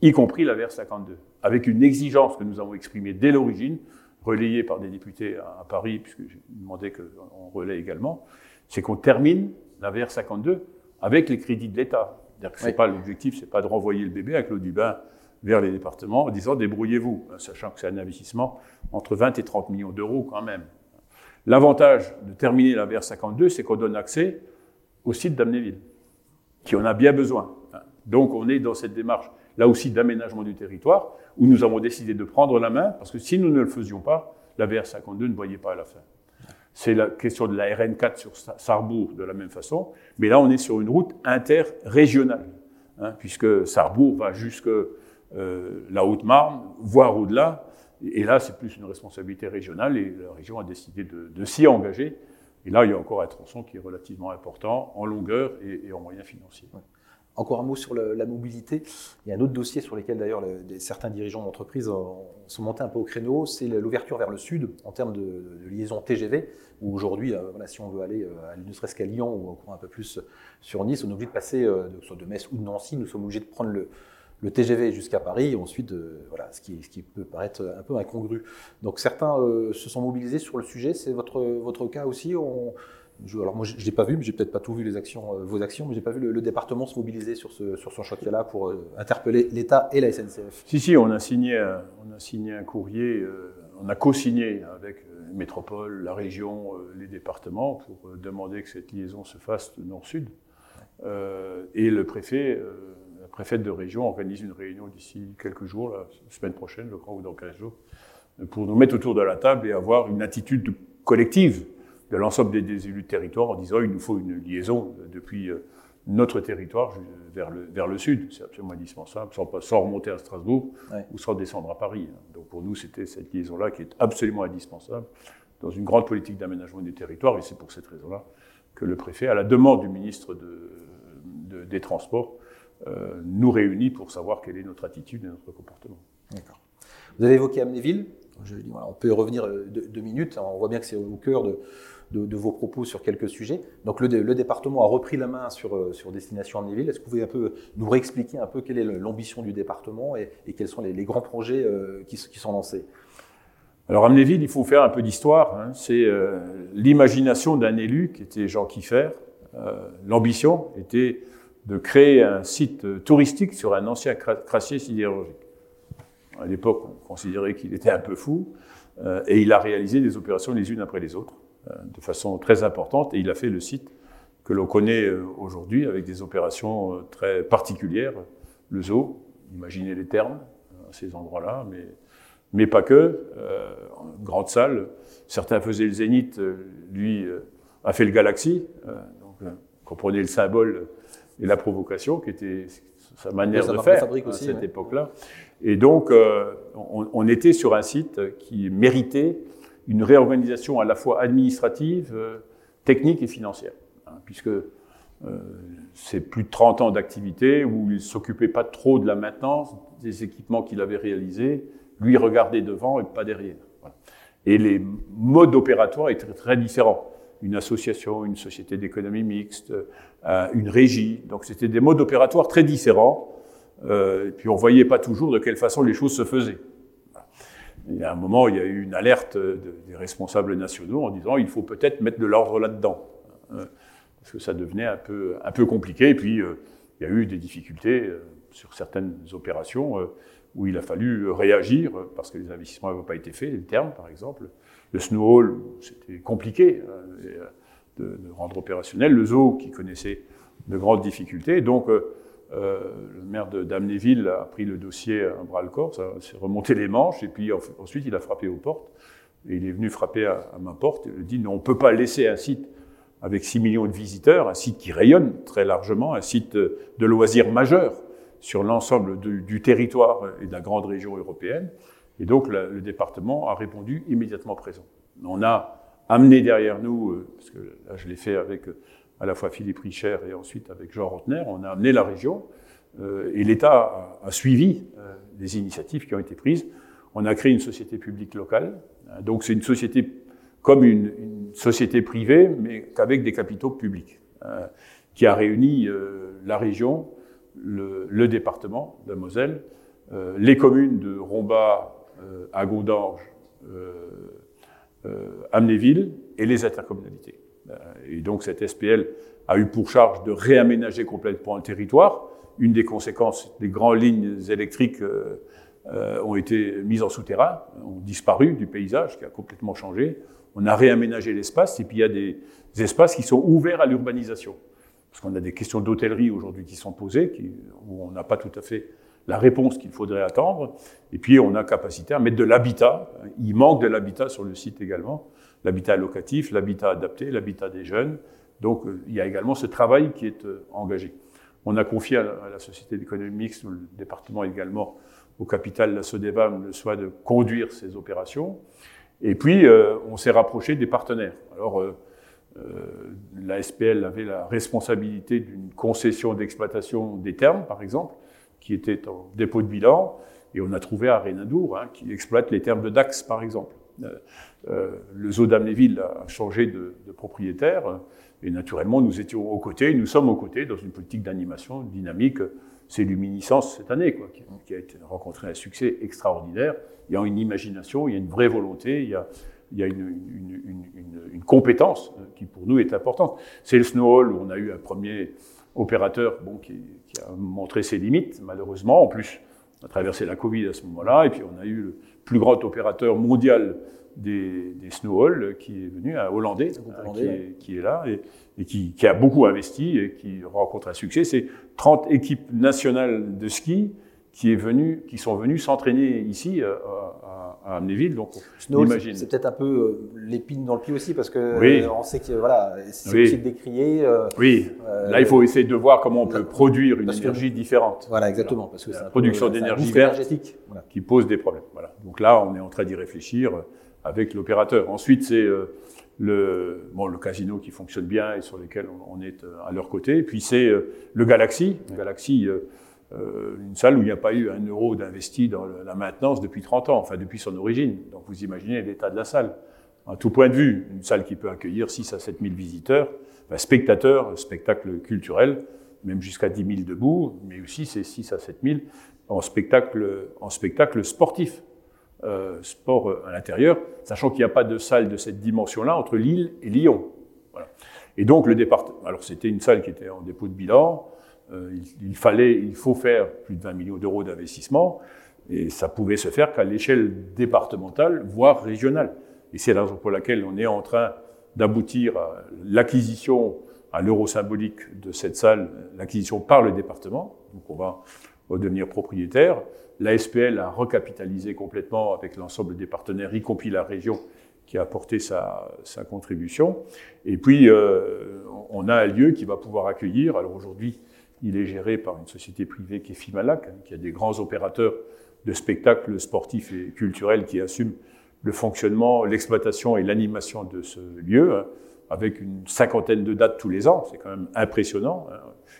y compris la VR 52, avec une exigence que nous avons exprimée dès l'origine, relayée par des députés à, Paris, puisque j'ai demandé qu'on relaie également, c'est qu'on termine la VR 52 avec les crédits de l'État. C'est pas l'objectif, c'est pas de renvoyer le bébé avec l'eau du bain vers les départements en disant débrouillez-vous, sachant que c'est un investissement entre 20 et 30 millions d'euros quand même. L'avantage de terminer la VR 52, c'est qu'on donne accès au site d'Amnéville, qui en a bien besoin. Donc on est dans cette démarche, là aussi, d'aménagement du territoire, où nous avons décidé de prendre la main, parce que si nous ne le faisions pas, la VR 52 ne voyait pas à la fin. C'est la question de la RN4 sur Sarrebourg de la même façon, mais là on est sur une route interrégionale, hein, puisque Sarrebourg va jusque euh, la Haute-Marne, voire au-delà, et là c'est plus une responsabilité régionale, et la région a décidé de, s'y engager. Et là, il y a encore un tronçon qui est relativement important en longueur et, en moyens financiers. Encore un mot sur la mobilité. Il y a un autre dossier sur lequel d'ailleurs certains dirigeants d'entreprise sont montés un peu au créneau, c'est l'ouverture vers le sud en termes de, liaison TGV, où aujourd'hui, euh, si on veut aller, euh, ne serait-ce qu'à Lyon ou encore un peu plus sur Nice, on est obligé de passer, euh, soit de Metz ou de Nancy, nous sommes obligés de prendre le, le TGV jusqu'à Paris, et ensuite, voilà, ce qui, ce qui, peut paraître un peu incongru. Donc certains se sont mobilisés sur le sujet, c'est votre, votre cas aussi on, alors moi, je n'ai pas vu, mais j'ai peut-être pas tout vu les actions, euh, vos actions, mais j'ai pas vu le, département se mobiliser sur ce, sur ce chantier-là pour euh, interpeller l'État et la SNCF. Si, si, on a signé, on a signé un courrier, euh, on a co-signé avec Métropole, la région, les départements pour demander que cette liaison se fasse nord-sud. et le préfet, préfète de région organise une réunion d'ici quelques jours, la semaine prochaine, je crois, ou dans 15 jours, pour nous mettre autour de la table et avoir une attitude collective de l'ensemble des, élus de territoire en disant il nous faut une liaison depuis euh, notre territoire vers le, vers le sud. C'est absolument indispensable, sans, sans remonter à Strasbourg ou sans descendre à Paris. Donc pour nous, c'était cette liaison-là qui est absolument indispensable dans une grande politique d'aménagement du territoire. Et c'est pour cette raison-là que le préfet, à la demande du ministre de, des Transports, euh, nous réunit pour savoir quelle est notre attitude et notre comportement. D'accord. Vous avez évoqué Amnéville. on peut y revenir euh, deux, minutes. On voit bien que c'est au cœur de, de, vos propos sur quelques sujets. Donc le, le, département a repris la main sur, euh, sur Destination Amnéville. Est-ce que vous pouvez un peu nous réexpliquer un peu quelle est l'ambition du département et, quels sont les, grands projets euh, qui, qui, sont lancés? Alors Amnéville, il faut faire un peu d'histoire. Hein. C'est euh, l'imagination d'un élu qui était Jean Kiffer. L'ambition était de créer un site touristique sur un ancien crassier sidérurgique. À l'époque, on considérait qu'il était un peu fou, et il a réalisé des opérations les unes après les autres. Euh, de façon très importante et il a fait le site que l'on connaît euh, aujourd'hui avec des opérations euh, très particulières. Le zoo, imaginez les termes à ces endroits-là, mais, mais pas que. grande salle, certains faisaient le zénith, lui a fait le galaxy. donc, comprenez le symbole et la provocation qui était sa manière de faire à cette époque-là. Et donc, on, on, était sur un site qui méritait une réorganisation à la fois administrative, euh, technique et financière. Hein, puisque euh, c'est plus de 30 ans d'activité où il ne s'occupait pas trop de la maintenance des équipements qu'il avait réalisés, lui regardait devant et pas derrière. Et les modes opératoires étaient très différents. Une association, une société d'économie mixte, euh, une régie. Donc c'était des modes opératoires très différents. et puis on voyait pas toujours de quelle façon les choses se faisaient. Il y a un moment, il y a eu une alerte des responsables nationaux en disant il faut peut-être mettre de l'ordre là-dedans. Euh, parce que ça devenait un peu, un peu compliqué. Et puis, euh, il y a eu des difficultés euh, sur certaines opérations où il a fallu réagir parce que les investissements n'avaient pas été faits, les termes par exemple. Le Snowhall, c'était compliqué de, de, rendre opérationnel. Le zoo, qui connaissait de grandes difficultés. Donc, le maire d'Amnéville a pris le dossier à bras le corps, ça s'est remonté les manches, et puis ensuite il a frappé aux portes. Et il est venu frapper à, ma porte, il a dit, non, on ne peut pas laisser un site avec 6 millions de visiteurs, un site qui rayonne très largement, un site de loisirs majeur sur l'ensemble du, territoire et de la grande région européenne. Et donc le, département a répondu immédiatement présent. On a amené derrière nous, euh, parce que là je l'ai fait avec euh, à la fois Philippe Richer et ensuite avec Jean Rotner, on a amené la région euh, et l'État a, suivi les initiatives qui ont été prises. On a créé une société publique locale, donc c'est une société comme une, une, société privée, mais qu'avec des capitaux publics, qui a réuni la région, le, le département de Moselle, les communes de Romba, euh, à Gondorge, euh, euh, Amnéville et les intercommunalités. Et donc cette SPL a eu pour charge de réaménager complètement le territoire. Une des conséquences des grandes lignes électriques ont été mises en souterrain, ont disparu du paysage, qui a complètement changé. On a réaménagé l'espace, et puis il y a des, espaces qui sont ouverts à l'urbanisation. Parce qu'on a des questions d'hôtellerie aujourd'hui qui sont posées, où on n'a pas tout à fait la réponse qu'il faudrait attendre. Et puis, on a capacité à mettre de l'habitat. Il manque de l'habitat sur le site également. L'habitat locatif, l'habitat adapté, l'habitat des jeunes. Donc, euh, il y a également ce travail qui est euh, engagé. On a confié à la, Société d'économie mixte, le département également, au capital la SODEVAM, le soin de conduire ces opérations. Et puis, euh, on s'est rapproché des partenaires. Alors, la SPL avait la responsabilité d'une concession d'exploitation des termes, par exemple qui était en dépôt de bilan, et on a trouvé à Renadour, hein, qui exploite les termes de Dax, par exemple. Euh, euh le zoo d'Amnéville a changé de, propriétaire, et naturellement, nous étions aux côtés, nous sommes aux côtés dans une politique d'animation dynamique. C'est Luminiscence cette année, quoi, qui, a été, rencontré un succès extraordinaire. Il y a une imagination, il y a une vraie volonté, il y a, il y a une, une, une, une, compétence qui pour nous est importante. C'est le Snow Hall où on a eu un premier opérateur bon, qui, qui, a montré ses limites, malheureusement. En plus, on a traversé la Covid à ce moment-là, et puis on a eu le plus grand opérateur mondial des, des Snowhall qui est venu, un Hollandais, hein, qui, est, qui, est, là, et, et qui, qui, a beaucoup investi et qui rencontre un succès. C'est 30 équipes nationales de ski qui, est venu, qui sont venues s'entraîner ici euh, à Amnéville. Donc, c'est peut-être un peu euh, l'épine dans le pied aussi, parce que oui. on sait que voilà, c'est oui. aussi décrié. Euh, oui. Euh, Là, il faut essayer de voir comment on peut produire une énergie différente. Voilà, exactement, parce que c'est la production d'énergie verte voilà. qui pose des problèmes. Voilà. Donc là, on est en train d'y réfléchir avec l'opérateur. Ensuite, c'est le, bon, le casino qui fonctionne bien et sur lequel on, est à leur côté. Puis c'est le Galaxy. Le Galaxy euh, une salle où il n'y a pas eu un euro d'investi dans la maintenance depuis 30 ans, enfin depuis son origine. Donc vous imaginez l'état de la salle. À tout point de vue, une salle qui peut accueillir 6 à 7 000 visiteurs, spectateurs, spectacle culturel, même jusqu'à 10 000 debout, mais aussi c'est 6 à 7 000 en spectacle, en spectacle sportif, euh, sport euh, à l'intérieur, sachant qu'il n'y a pas de salle de cette dimension-là entre Lille et Lyon. Et donc le département, alors c'était une salle qui était en dépôt de bilan, il, il, fallait, il faut faire plus de 20 millions d'euros d'investissement, et ça pouvait se faire qu'à l'échelle départementale, voire régionale. Et c'est la raison pour laquelle on est en train d'aboutir à l'acquisition à l'euro symbolique de cette salle, l'acquisition par le département. Donc on va devenir propriétaire. La SPL a recapitalisé complètement avec l'ensemble des partenaires, y compris la région qui a apporté sa, sa contribution. Et puis, euh, on a un lieu qui va pouvoir accueillir. Alors aujourd'hui, il est géré par une société privée qui est Fimalac, qui a des grands opérateurs de spectacles sportifs et culturels qui assument le fonctionnement, l'exploitation et l'animation de ce lieu, hein, avec une cinquantaine de dates tous les ans. C'est quand même impressionnant. Hein.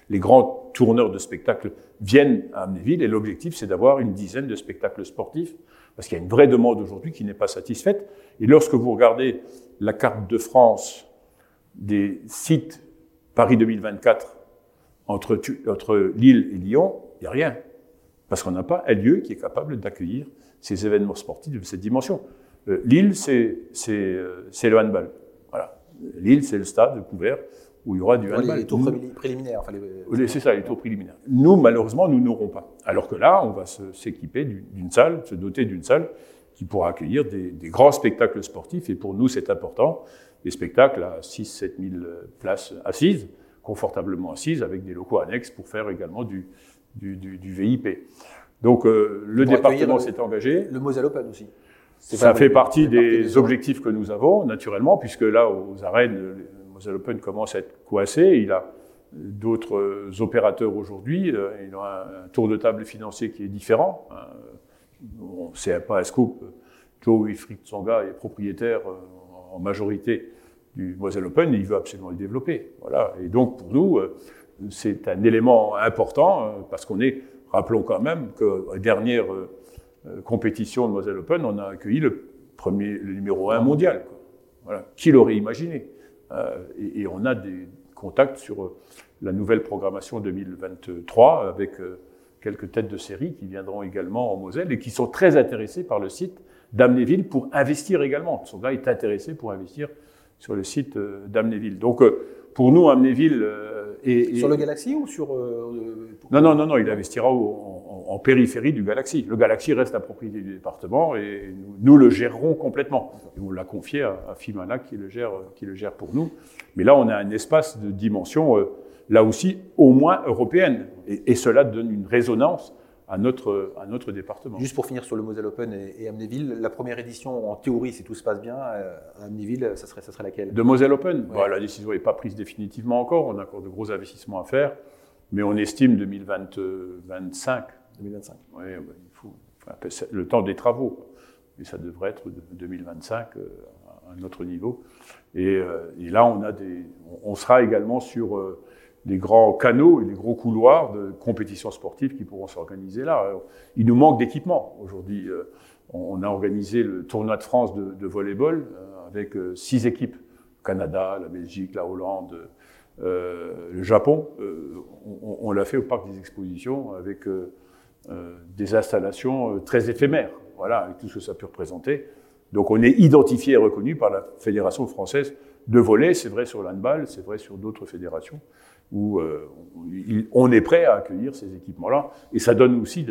Les grands tourneurs de spectacles viennent à Amnéville et l'objectif, c'est d'avoir une dizaine de spectacles sportifs, parce qu'il y a une vraie demande aujourd'hui qui n'est pas satisfaite. Et lorsque vous regardez la carte de France des sites Paris 2024 entre, entre Lille et Lyon, il n'y a rien. Parce qu'on n'a pas un lieu qui est capable d'accueillir ces événements sportifs de cette dimension. Euh, Lille, c'est euh, le handball. Voilà. Lille, c'est le stade couvert où il y aura du handball. Les tours préliminaires. Enfin les... C'est ça, les tours préliminaires. Nous, malheureusement, nous n'aurons pas. Alors que là, on va s'équiper d'une salle, se doter d'une salle qui pourra accueillir des, des, grands spectacles sportifs. Et pour nous, c'est important. Des spectacles à 6-7 000 places assises confortablement assises avec des locaux annexes pour faire également du, du, du, VIP. Donc euh, le département s'est engagé. Le Moselle Open aussi. Ça fait partie des, objectifs que nous avons, naturellement, puisque là, aux arènes, le Moselle Open commence à être coincé. Il a d'autres opérateurs aujourd'hui. Il a un tour de table financier qui est différent. C'est pas un scoop. Joe Wilfried Tsonga est propriétaire en majorité du Moselle Open il veut absolument le développer. Voilà. Et donc, pour nous, c'est un élément important parce qu'on est, rappelons quand même que la dernière euh, compétition de Moselle Open, on a accueilli le premier, le numéro un mondial. Qui l'aurait imaginé? Euh, et, on a des contacts sur euh, la nouvelle programmation 2023 avec quelques têtes de série qui viendront également en Moselle et qui sont très intéressés par le site d'Amnéville pour investir également. Son gars est intéressé pour investir sur le site d'Amnéville. Donc, pour nous, Amnéville est, Sur le Galaxy ou sur... non, non, non, non, il investira en, en, périphérie du Galaxy. Le Galaxy reste la propriété du département et nous, le gérerons complètement. Et on l'a confié à, à, Fimana qui le, gère, qui le gère pour nous. Mais là, on a un espace de dimension, euh, là aussi, au moins européenne. Et, cela donne une résonance à notre, à notre département. Juste pour finir sur le Moselle Open et, et Amnéville, la première édition, en théorie, si tout se passe bien, euh, à Amnéville, ça serait, ça serait laquelle? De Moselle Open? Bah, La décision n'est pas prise définitivement encore, on a encore de gros investissements à faire, mais on estime 2025 2025. Oui, il faut le temps des travaux. Mais ça devrait être 2025 euh, à un autre niveau. Euh, et, là, on, a des, on sera également sur euh, des grands canaux et des gros couloirs de compétitions sportives qui pourront s'organiser là. il nous manque d'équipement. Aujourd'hui, on a organisé le tournoi de France de, de volleyball avec six équipes. Canada, la Belgique, la Hollande, le Japon. on, l'a fait au parc des expositions avec euh, des installations euh, très éphémères, voilà, avec tout ce que ça peut représenter. Donc on est identifié et reconnu par la Fédération française de volley, c'est vrai sur l'handball, c'est vrai sur d'autres fédérations, où euh, on est prêt à accueillir ces équipements-là. Et ça donne aussi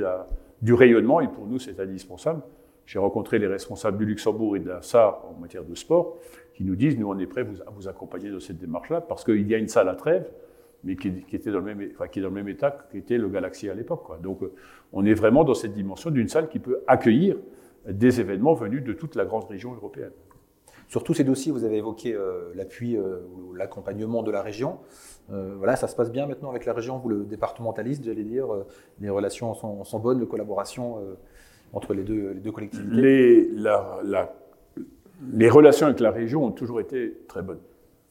du rayonnement, et pour nous c'est indispensable. J'ai rencontré les responsables du Luxembourg et de la SAR en matière de sport, qui nous disent, nous on est prêt à vous accompagner dans cette démarche-là, parce qu'il y a une salle à trêve, mais qui, était dans le même, qui est dans le même état qu'était le Galaxy à l'époque. Donc, euh, on est vraiment dans cette dimension d'une salle qui peut accueillir des événements venus de toute la grande région européenne. Sur tous ces dossiers, vous avez évoqué euh, l'appui euh, ou l'accompagnement de la région. voilà, ça se passe bien maintenant avec la région, vous le départementaliste, j'allais dire. les relations sont, bonnes, de collaboration entre les deux, les deux collectivités. Les, les relations avec la région ont toujours été très bonnes.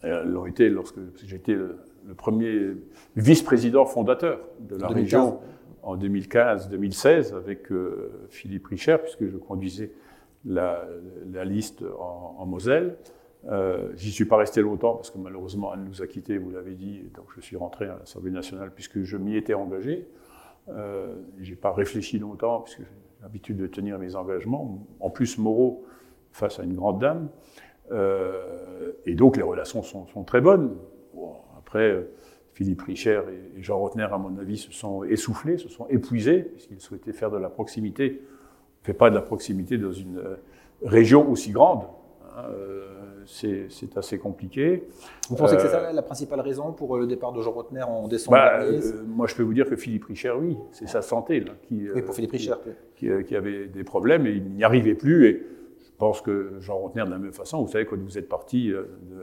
Elles l'ont été lorsque j'étais le premier vice-président fondateur de la région en 2015-2016 avec euh, Philippe Richer, puisque je conduisais la, liste en, Moselle. Euh, J'y suis pas resté longtemps parce que malheureusement Anne nous a quittés, vous l'avez dit, donc je suis rentré à l'Assemblée nationale puisque je m'y étais engagé. Euh, J'ai pas réfléchi longtemps puisque j'ai l'habitude de tenir mes engagements. En plus, Moreau face à une grande dame. Euh, et donc les relations sont, très bonnes. Après, Philippe Richer et Jean Rotner, à mon avis, se sont essoufflés, se sont épuisés, puisqu'ils souhaitaient faire de la proximité. Ne fait pas de la proximité dans une euh, région aussi grande. Hein, euh, c'est assez compliqué. Vous pensez que c'est ça la principale raison pour le départ de Jean Rotner en décembre bah, Moi, je peux vous dire que Philippe Richer, oui, c'est sa santé là, qui, oui, pour Philippe Richer. Qui, qui, avait des problèmes et il n'y arrivait plus. Et je pense que Jean Rotner, de la même façon, vous savez, quand vous êtes parti euh,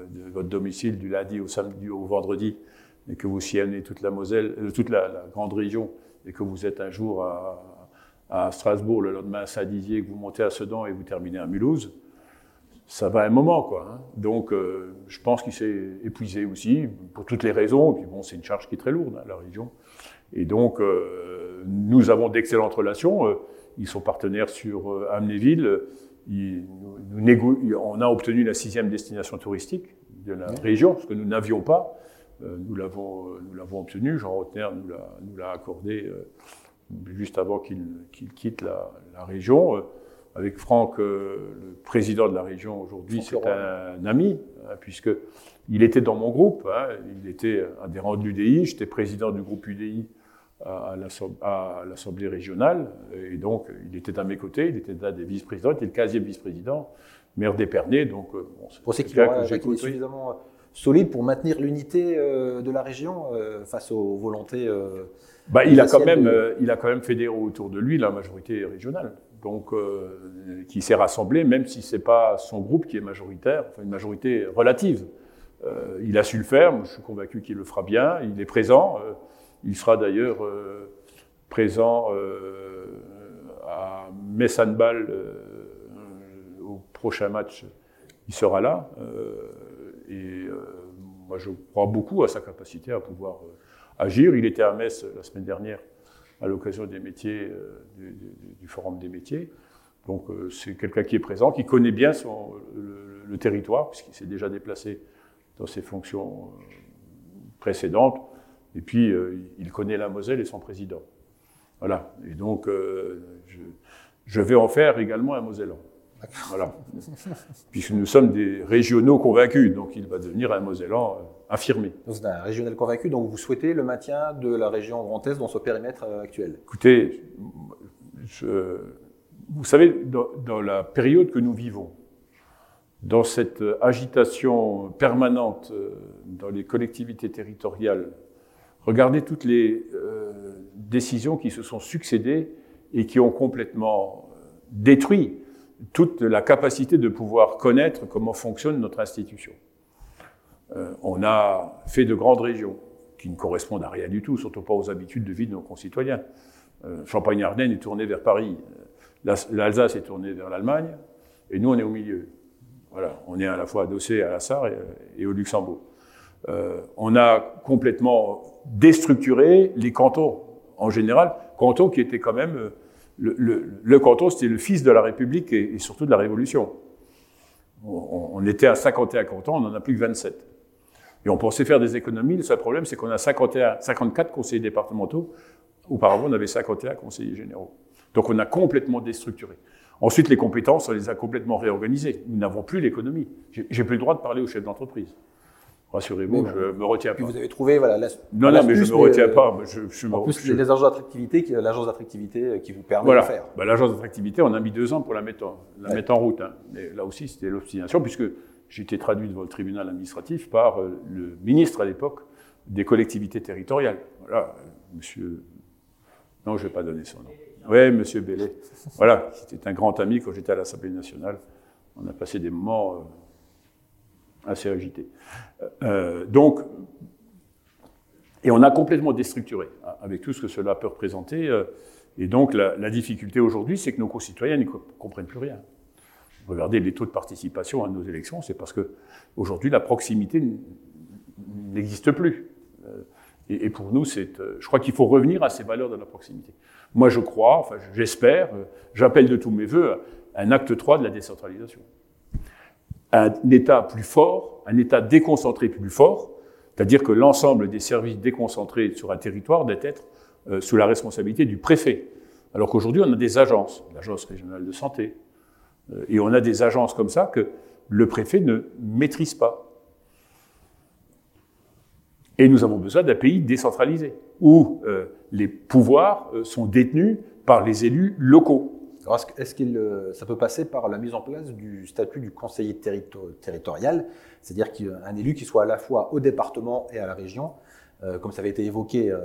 de, votre domicile du lundi au samedi au vendredi, et que vous sillonnez toute la Moselle, euh, toute la, grande région, et que vous êtes un jour à, Strasbourg, le lendemain à Saint-Dizier, que vous montez à Sedan et vous terminez à Mulhouse, ça va un moment, quoi. Hein. Donc, euh, je pense qu'il s'est épuisé aussi, pour toutes les raisons. Et puis bon, c'est une charge qui est très lourde, hein, la région. Et donc, nous avons d'excellentes relations. ils sont partenaires sur Amnéville on a obtenu la sixième destination touristique de la région, ce que nous n'avions pas. Euh, nous l'avons obtenu. Jean Rotner nous l'a accordé euh, juste avant qu'il quitte la, région. Euh, avec Franck, le président de la région aujourd'hui, c'est un, ami, hein, puisque il était dans mon groupe. Hein. il était adhérent de l'UDI. J'étais président du groupe UDI à, l'Assemblée régionale. Et donc, il était à mes côtés, il était un des vice-présidents, il était le 15e vice-président, maire d'Épernay. Donc, euh, bon, c'est qu'il qu'il est suffisamment solide pour maintenir l'unité de la région face aux volontés bah, il, a quand même, il a quand même fédéré autour de lui la majorité régionale, donc qui s'est rassemblée, même si ce n'est pas son groupe qui est majoritaire, enfin une majorité relative. il a su le faire, je suis convaincu qu'il le fera bien, il est présent, il sera d'ailleurs présent à Messanbal au prochain match, il sera là. et moi, je crois beaucoup à sa capacité à pouvoir agir. Il était à Metz la semaine dernière à l'occasion des métiers, du, Forum des métiers. Donc c'est quelqu'un qui est présent, qui connaît bien son, le, territoire, puisqu'il s'est déjà déplacé dans ses fonctions précédentes. Et puis, il connaît la Moselle et son président. Voilà. Et donc, je, je, vais en faire également un Mosellan. Voilà. Puisque nous sommes des régionaux convaincus, donc il va devenir un Mosellan affirmé. C'est un régional convaincu, donc vous souhaitez le maintien de la région Grand Est dans ce périmètre actuel Écoutez, vous savez, dans, dans, la période que nous vivons, dans cette agitation permanente dans les collectivités territoriales, regardez toutes les décisions qui se sont succédées et qui ont complètement détruit toute la capacité de pouvoir connaître comment fonctionne notre institution. Euh, on a fait de grandes régions qui ne correspondent à rien du tout, surtout pas aux habitudes de vie de nos concitoyens. Euh, Champagne-Ardenne est tournée vers Paris, l'Alsace est tournée vers l'Allemagne, et nous on est au milieu. Voilà, on est à la fois adossé à la Sarre et, au Luxembourg. Euh, on a complètement déstructuré les cantons en général, cantons qui étaient quand même... Euh, le, canton, c'était le fils de la République et, surtout de la Révolution. On, était à 51 cantons, on n'en a plus que 27. Et on pensait faire des économies. Le seul problème, c'est qu'on a 51, 54 conseillers départementaux. Auparavant, on avait 51 conseillers généraux. Donc on a complètement déstructuré. Ensuite, les compétences, on les a complètement réorganisées. Nous n'avons plus l'économie. J'ai plus le droit de parler aux chefs d'entreprise. Rassurez-vous, je ne me retiens pas. vous avez trouvé, voilà. non, non, mais je ne me retiens pas. Je, je en plus, les agences d'attractivité, l'agence d'attractivité euh, qui vous permet de le faire. Bah, l'agence d'attractivité, on a mis deux ans pour la mettre en, la mettre en route. Hein. Là aussi, c'était l'obstination, puisque j'ai été traduit devant le tribunal administratif par euh, le ministre à l'époque des collectivités territoriales. Voilà, monsieur. Non, je ne vais pas donner son nom. Oui, monsieur Bellet. Voilà, c'était un grand ami quand j'étais à l'Assemblée nationale. On a passé des moments. Euh, assez agité. Euh, donc, et on a complètement déstructuré, hein, avec tout ce que cela peut représenter. Euh, et donc, la, difficulté aujourd'hui, c'est que nos concitoyens ne comprennent plus rien. Regardez les taux de participation à nos élections, c'est parce que aujourd'hui, la proximité n'existe plus. Euh, et, pour nous, c'est, je crois qu'il faut revenir à ces valeurs de la proximité. Moi, je crois, enfin, j'espère, j'appelle de tous mes voeux un acte 3 de la décentralisation un État plus fort, un État déconcentré plus fort, c'est-à-dire que l'ensemble des services déconcentrés sur un territoire doit être euh, sous la responsabilité du préfet. Alors qu'aujourd'hui, on a des agences, l'agence régionale de santé, euh, et on a des agences comme ça que le préfet ne maîtrise pas. Et nous avons besoin d'un pays décentralisé, où euh, les pouvoirs sont détenus par les élus locaux. Est-ce euh, ça peut passer par la mise en place du statut du conseiller territorial, c'est-à-dire qu'un élu qui soit à la fois au département et à la région, euh, comme ça avait été évoqué euh,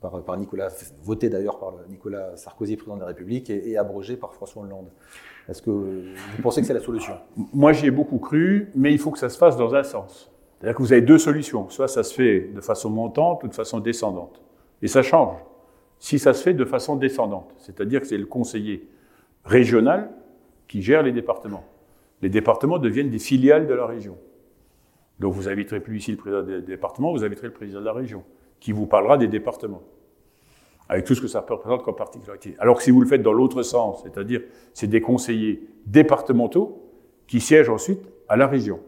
par, Nicolas, voté d'ailleurs par Nicolas Sarkozy, président de la République, et, abrogé par François Hollande. Est-ce que vous pensez que c'est la solution? Moi, j'y ai beaucoup cru, mais il faut que ça se fasse dans un sens. C'est-à-dire que vous avez deux solutions. Soit ça se fait de façon montante ou de façon descendante. Et ça change si ça se fait de façon descendante, c'est-à-dire que c'est le conseiller régional qui gère les départements. Les départements deviennent des filiales de la région. Donc vous inviterez plus ici le président des départements, vous inviterez le président de la région, qui vous parlera des départements, avec tout ce que ça représente comme particularité. Alors que si vous le faites dans l'autre sens, c'est-à-dire c'est des conseillers départementaux qui siègent ensuite à la région.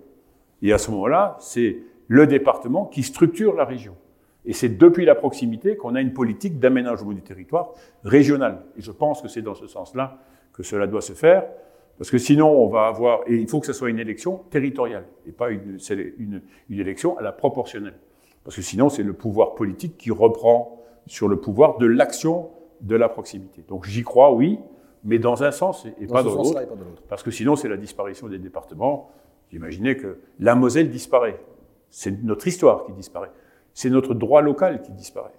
Et à ce moment-là, c'est le département qui structure la région. Et c'est depuis la proximité qu'on a une politique d'aménagement du territoire régional. Et je pense que c'est dans ce sens-là que cela doit se faire, parce que sinon on va avoir, et il faut que ce soit une élection territoriale, et pas une, une, une élection à la proportionnelle. Parce que sinon c'est le pouvoir politique qui reprend sur le pouvoir de l'action de la proximité. Donc j'y crois, oui, mais dans un sens et, pas dans l'autre. Parce que sinon c'est la disparition des départements. Imaginez que la Moselle disparaît. C'est notre histoire qui disparaît. C'est notre droit local qui disparaît.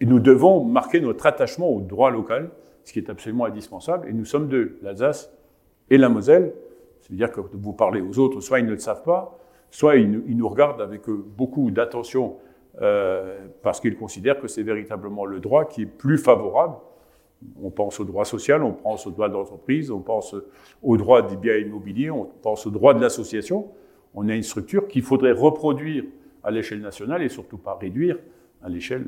Et nous devons marquer notre attachement au droit local, ce qui est absolument indispensable. Et nous sommes deux, l'Alsace et la Moselle. C'est-à-dire que vous parlez aux autres, soit ils ne le savent pas, soit ils, nous regardent avec beaucoup d'attention euh, parce qu'ils considèrent que c'est véritablement le droit qui est plus favorable. On pense au droit social, on pense au droit de l'entreprise, on pense au droit des biens immobiliers, on pense au droit de l'association. On a une structure qu'il faudrait reproduire à l'échelle nationale et surtout pas réduire à l'échelle,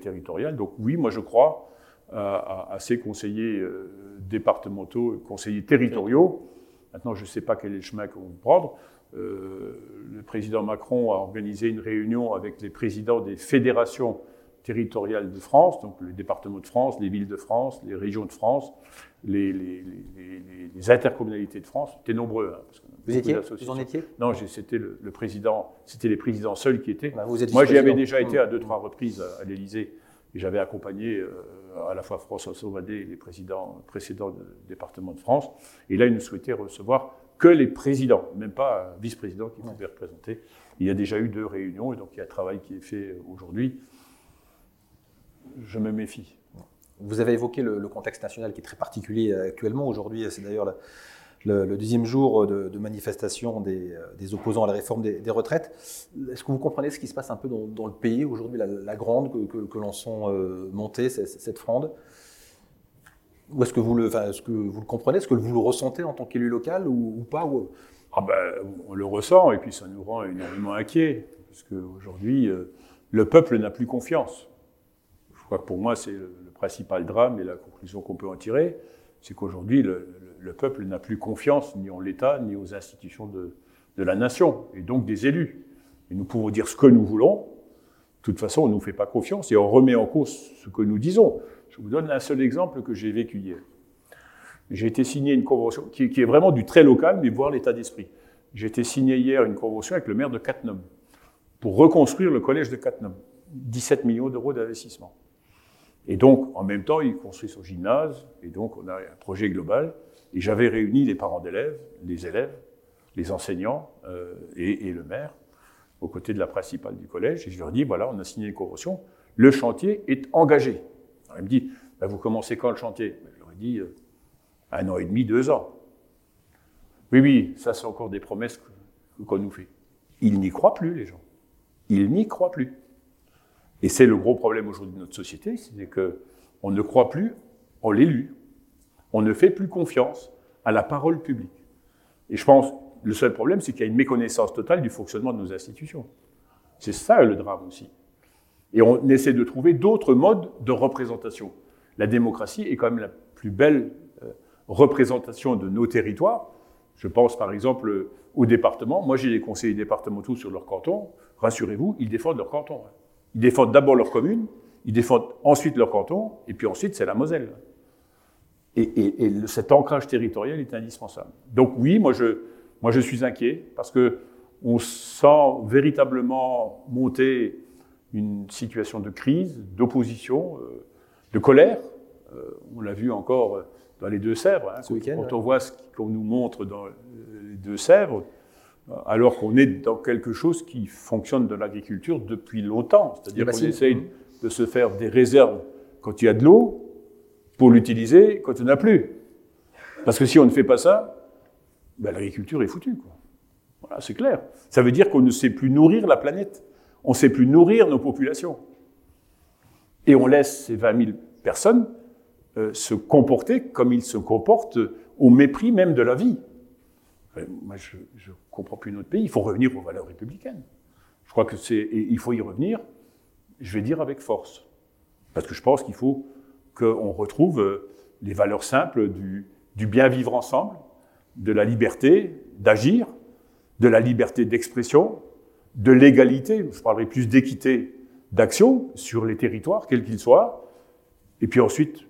territoriale. Donc oui, moi je crois euh, à, ces conseillers euh, départementaux, conseillers territoriaux. Maintenant, je ne sais pas quel est le chemin qu'on va prendre. Euh, le président Macron a organisé une réunion avec les présidents des fédérations territoriales de France, donc les départements de France, les villes de France, les régions de France, les, intercommunalités de France. C'était nombreux. Hein, vous étiez Vous en étiez Non, c'était le, président, c'était les présidents seuls qui étaient. Bah, Moi, j'y avais déjà été à deux, trois reprises à, l'Élysée et j'avais accompagné euh, à la fois François Sauvadet et les présidents précédents du département de France. Et là, ils nous souhaitaient recevoir que les présidents, même pas un vice-président qui pouvait représenter. Il y a déjà eu deux réunions et donc il y a un travail qui est fait aujourd'hui. Je me méfie. Vous avez évoqué le, contexte national qui est très particulier actuellement. Aujourd'hui, c'est d'ailleurs le, deuxième jour de, manifestation des, opposants à la réforme des, retraites. Est-ce que vous comprenez ce qui se passe un peu dans, le pays aujourd'hui, la, grande que, l'on sent euh, monter, cette fronde? Ou est-ce que, vous le, est-ce que vous le comprenez Est-ce que vous le ressentez en tant qu'élu local ou, pas ah ben, On le ressent et puis ça nous rend énormément inquiets. Parce qu'aujourd'hui, euh, le peuple n'a plus confiance. Je crois que pour moi, c'est le, principal drame et la conclusion qu'on peut en tirer. C'est qu'aujourd'hui, le, peuple n'a plus confiance ni en l'État ni aux institutions de, de la nation et donc des élus. Et nous pouvons dire ce que nous voulons. De toute façon, on ne nous fait pas confiance et on remet en cause ce que nous disons. Je vous donne un seul exemple que j'ai vécu hier. J'ai été signé une convention qui, est vraiment du très local, mais voir l'état d'esprit. J'ai été signé hier une convention avec le maire de Cattenom pour reconstruire le collège de Cattenom. 17 millions d'euros d'investissement. Et donc, en même temps, il construit son gymnase, et donc on a un projet global. Et j'avais réuni les parents d'élèves, les élèves, les enseignants euh, et, et, le maire aux côtés de la principale du collège. Et je leur dis, voilà, on a signé une convention, le chantier est engagé. Alors, il me dit, bah, vous commencez quand le chantier? Je leur ai dit, euh, un an et demi, deux ans. Oui, oui, ça c'est encore des promesses qu'on nous fait. Ils n'y croient plus, les gens. Ils n'y croient plus. Et c'est le gros problème aujourd'hui de notre société, c'est qu'on ne croit plus en l'élu. On ne fait plus confiance à la parole publique. Et je pense, le seul problème, c'est qu'il y a une méconnaissance totale du fonctionnement de nos institutions. C'est ça le drame aussi. Et on essaie de trouver d'autres modes de représentation. La démocratie est quand même la plus belle euh, représentation de nos territoires. Je pense par exemple au département. Moi, j'ai des conseillers départementaux sur leur canton. Rassurez-vous, ils défendent leur canton. Ils défendent d'abord leur commune, ils défendent ensuite leur canton, et puis ensuite c'est la Moselle. Et, cet ancrage territorial est indispensable. Donc oui, moi je, moi je suis inquiet parce que on sent véritablement monter une situation de crise, d'opposition, euh, de colère. Euh, on l'a vu encore dans les Deux-Sèvres. Hein, quand, on voit ce qu'on nous montre dans les Deux-Sèvres, alors qu'on est dans quelque chose qui fonctionne dans l'agriculture depuis longtemps. C'est-à-dire qu'on essaye de se faire des réserves quand il y a de l'eau pour l'utiliser quand il n'y en a plus. Parce que si on ne fait pas ça, ben, l'agriculture est foutue. Voilà, c'est clair. Ça veut dire qu'on ne sait plus nourrir la planète. On ne sait plus nourrir nos populations. Et on laisse ces 20 000 personnes euh, se comporter comme ils se comportent au mépris même de la vie. Euh, moi, je ne comprends plus notre pays. Il faut revenir aux valeurs républicaines. Je crois que c'est, il faut y revenir, je vais dire avec force. Parce que je pense qu'il faut qu'on retrouve euh, les valeurs simples du, du bien vivre ensemble, de la liberté d'agir, de la liberté d'expression, de l'égalité, je parlerai plus d'équité d'action sur les territoires, quels qu'ils soient, et puis ensuite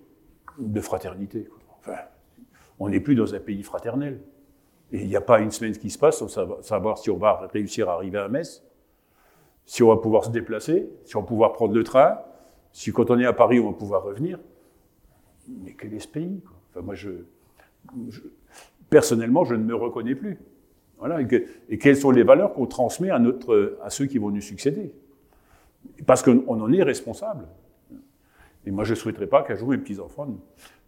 de fraternité. Enfin, on n'est plus dans un pays fraternel. Et il n'y a pas une semaine qui se passe sans savoir si on va réussir à arriver à Metz, si on va pouvoir se déplacer, si on va pouvoir prendre le train, si quand on est à Paris, on va pouvoir revenir. Mais quel est ce pays Enfin, moi, je, personnellement, je ne me reconnais plus. Voilà, et, quelles sont les valeurs qu'on transmet à, ceux qui vont nous succéder? Parce qu'on en est responsable. Et moi, je ne souhaiterais pas qu'un jour, mes petits-enfants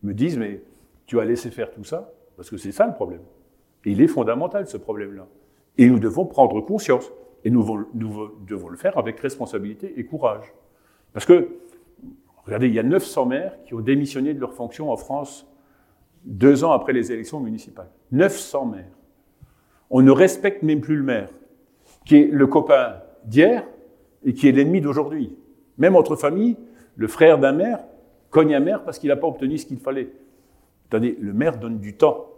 me disent, mais tu as laissé faire tout ça Parce que c'est ça le problème. Et il est fondamental, ce problème-là. Et nous devons prendre conscience. Et nous, nous devons le faire avec responsabilité et courage. Parce que, regardez, il y a 900 maires qui ont démissionné de leur fonction en France deux ans après les élections municipales. 900 maires. On ne respecte même plus le maire, qui est le copain d'hier et qui est l'ennemi d'aujourd'hui. Même entre familles, le frère d'un maire cogne un maire parce qu'il n'a pas obtenu ce qu'il fallait. Attendez, le maire donne du temps.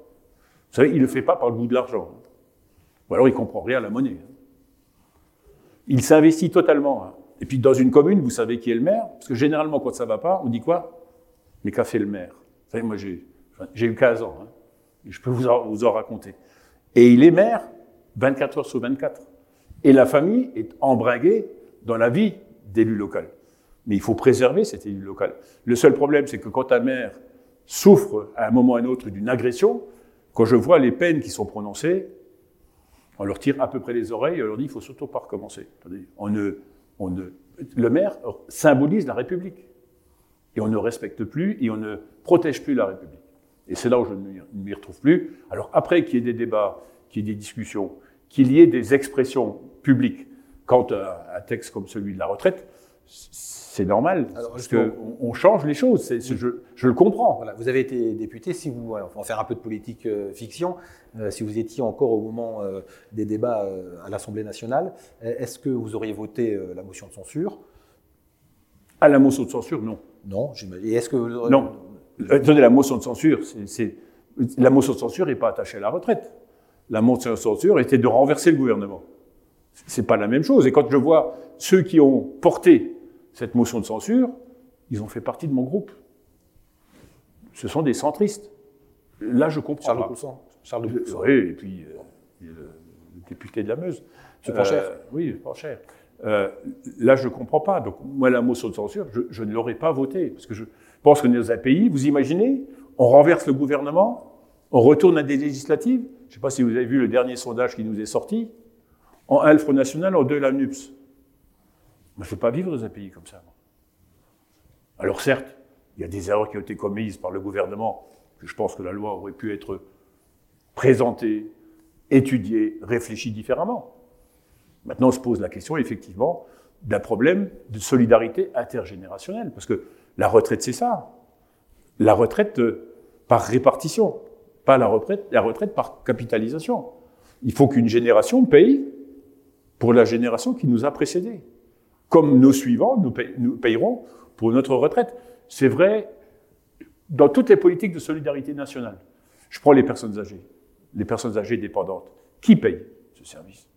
Vous savez, il ne le fait pas par le goût de l'argent. Ou alors il ne comprend rien à la monnaie. Il s'investit totalement. Hein. Et puis dans une commune, vous savez qui est le maire Parce que généralement, quand ça ne va pas, on dit quoi? Mais qu'a fait le maire? Vous savez, moi j'ai eu 15 ans. Hein. Je peux vous en raconter. Et il est maire 24 heures sur 24. Et la famille est embringuée dans la vie d'élu local. Mais il faut préserver cet élu local. Le seul problème, c'est que quand un maire souffre à un moment ou à un autre d'une agression, quand je vois les peines qui sont prononcées, on leur tire à peu près les oreilles et on leur dit il faut surtout pas recommencer. On ne, on ne, le maire symbolise la République. Et on ne respecte plus et on ne protège plus la République. Et c'est là où je ne m'y retrouve plus. Alors après qu'il y ait des débats, qu'il y ait des discussions, qu'il y ait des expressions publiques quant à un texte comme celui de la retraite, c'est normal, parce qu'on on change les choses, je, le comprends. Voilà, vous avez été député, si vous, on va faire un peu de politique euh, fiction, euh, si vous étiez encore au moment euh, des débats à l'Assemblée nationale, est-ce que vous auriez voté la motion de censure? À la motion de censure, non. Non, j'imagine. est-ce que Non. Attendez, la motion de censure, c'est, la motion de censure n'est pas attachée à la retraite. La motion de censure était de renverser le gouvernement. C'est pas la même chose. Et quand je vois ceux qui ont porté cette motion de censure, ils ont fait partie de mon groupe. Ce sont des centristes. Là, je comprends Charles pas. Charles Oui, et puis euh, le, député de la Meuse. C'est pas cher. Oui, pas cher. Euh, là, je ne comprends pas. Donc, moi, la motion de censure, je, je ne l'aurais pas votée. Parce que je pense dans un pays, vous imaginez, on renverse le gouvernement, on retourne à des législatives. Je ne sais pas si vous avez vu le dernier sondage qui nous est sorti. En un, le Front National, en deux, la NUPS. Je ne veux pas vivre dans un pays comme ça. Alors certes, il y a des erreurs qui ont été commises par le gouvernement, que je pense que la loi aurait pu être présentée, étudiée, réfléchie différemment. Maintenant, on se pose la question, effectivement, d'un problème de solidarité intergénérationnelle. Parce que la retraite, c'est ça. La retraite euh, par répartition, pas la retraite, par capitalisation. Il faut qu'une génération paye pour la génération qui nous a précédés comme nos suivants, nous, payerons pour notre retraite. C'est vrai dans toutes les politiques de solidarité nationale. Je prends les personnes âgées, les personnes âgées dépendantes. Qui paye ce service?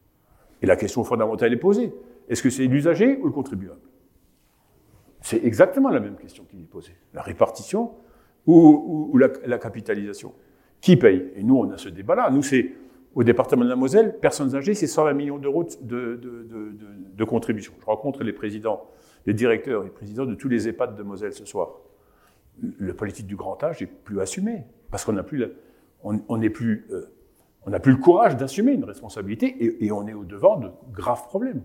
Et la question fondamentale est posée. Est-ce que c'est l'usager ou le contribuable? C'est exactement la même question qui est posée. La répartition ou, la, capitalisation Qui paye? Et nous, on a ce débat-là. Nous, c'est au département de la Moselle, personnes âgées, c'est 120 millions d'euros de, de, de, contributions. Je rencontre les présidents, les directeurs et présidents de tous les EHPAD de Moselle ce soir. Le politique du grand âge n'est plus assumé, parce qu'on n'a plus, euh, plus le courage d'assumer une responsabilité et, et, on est au devant de graves problèmes.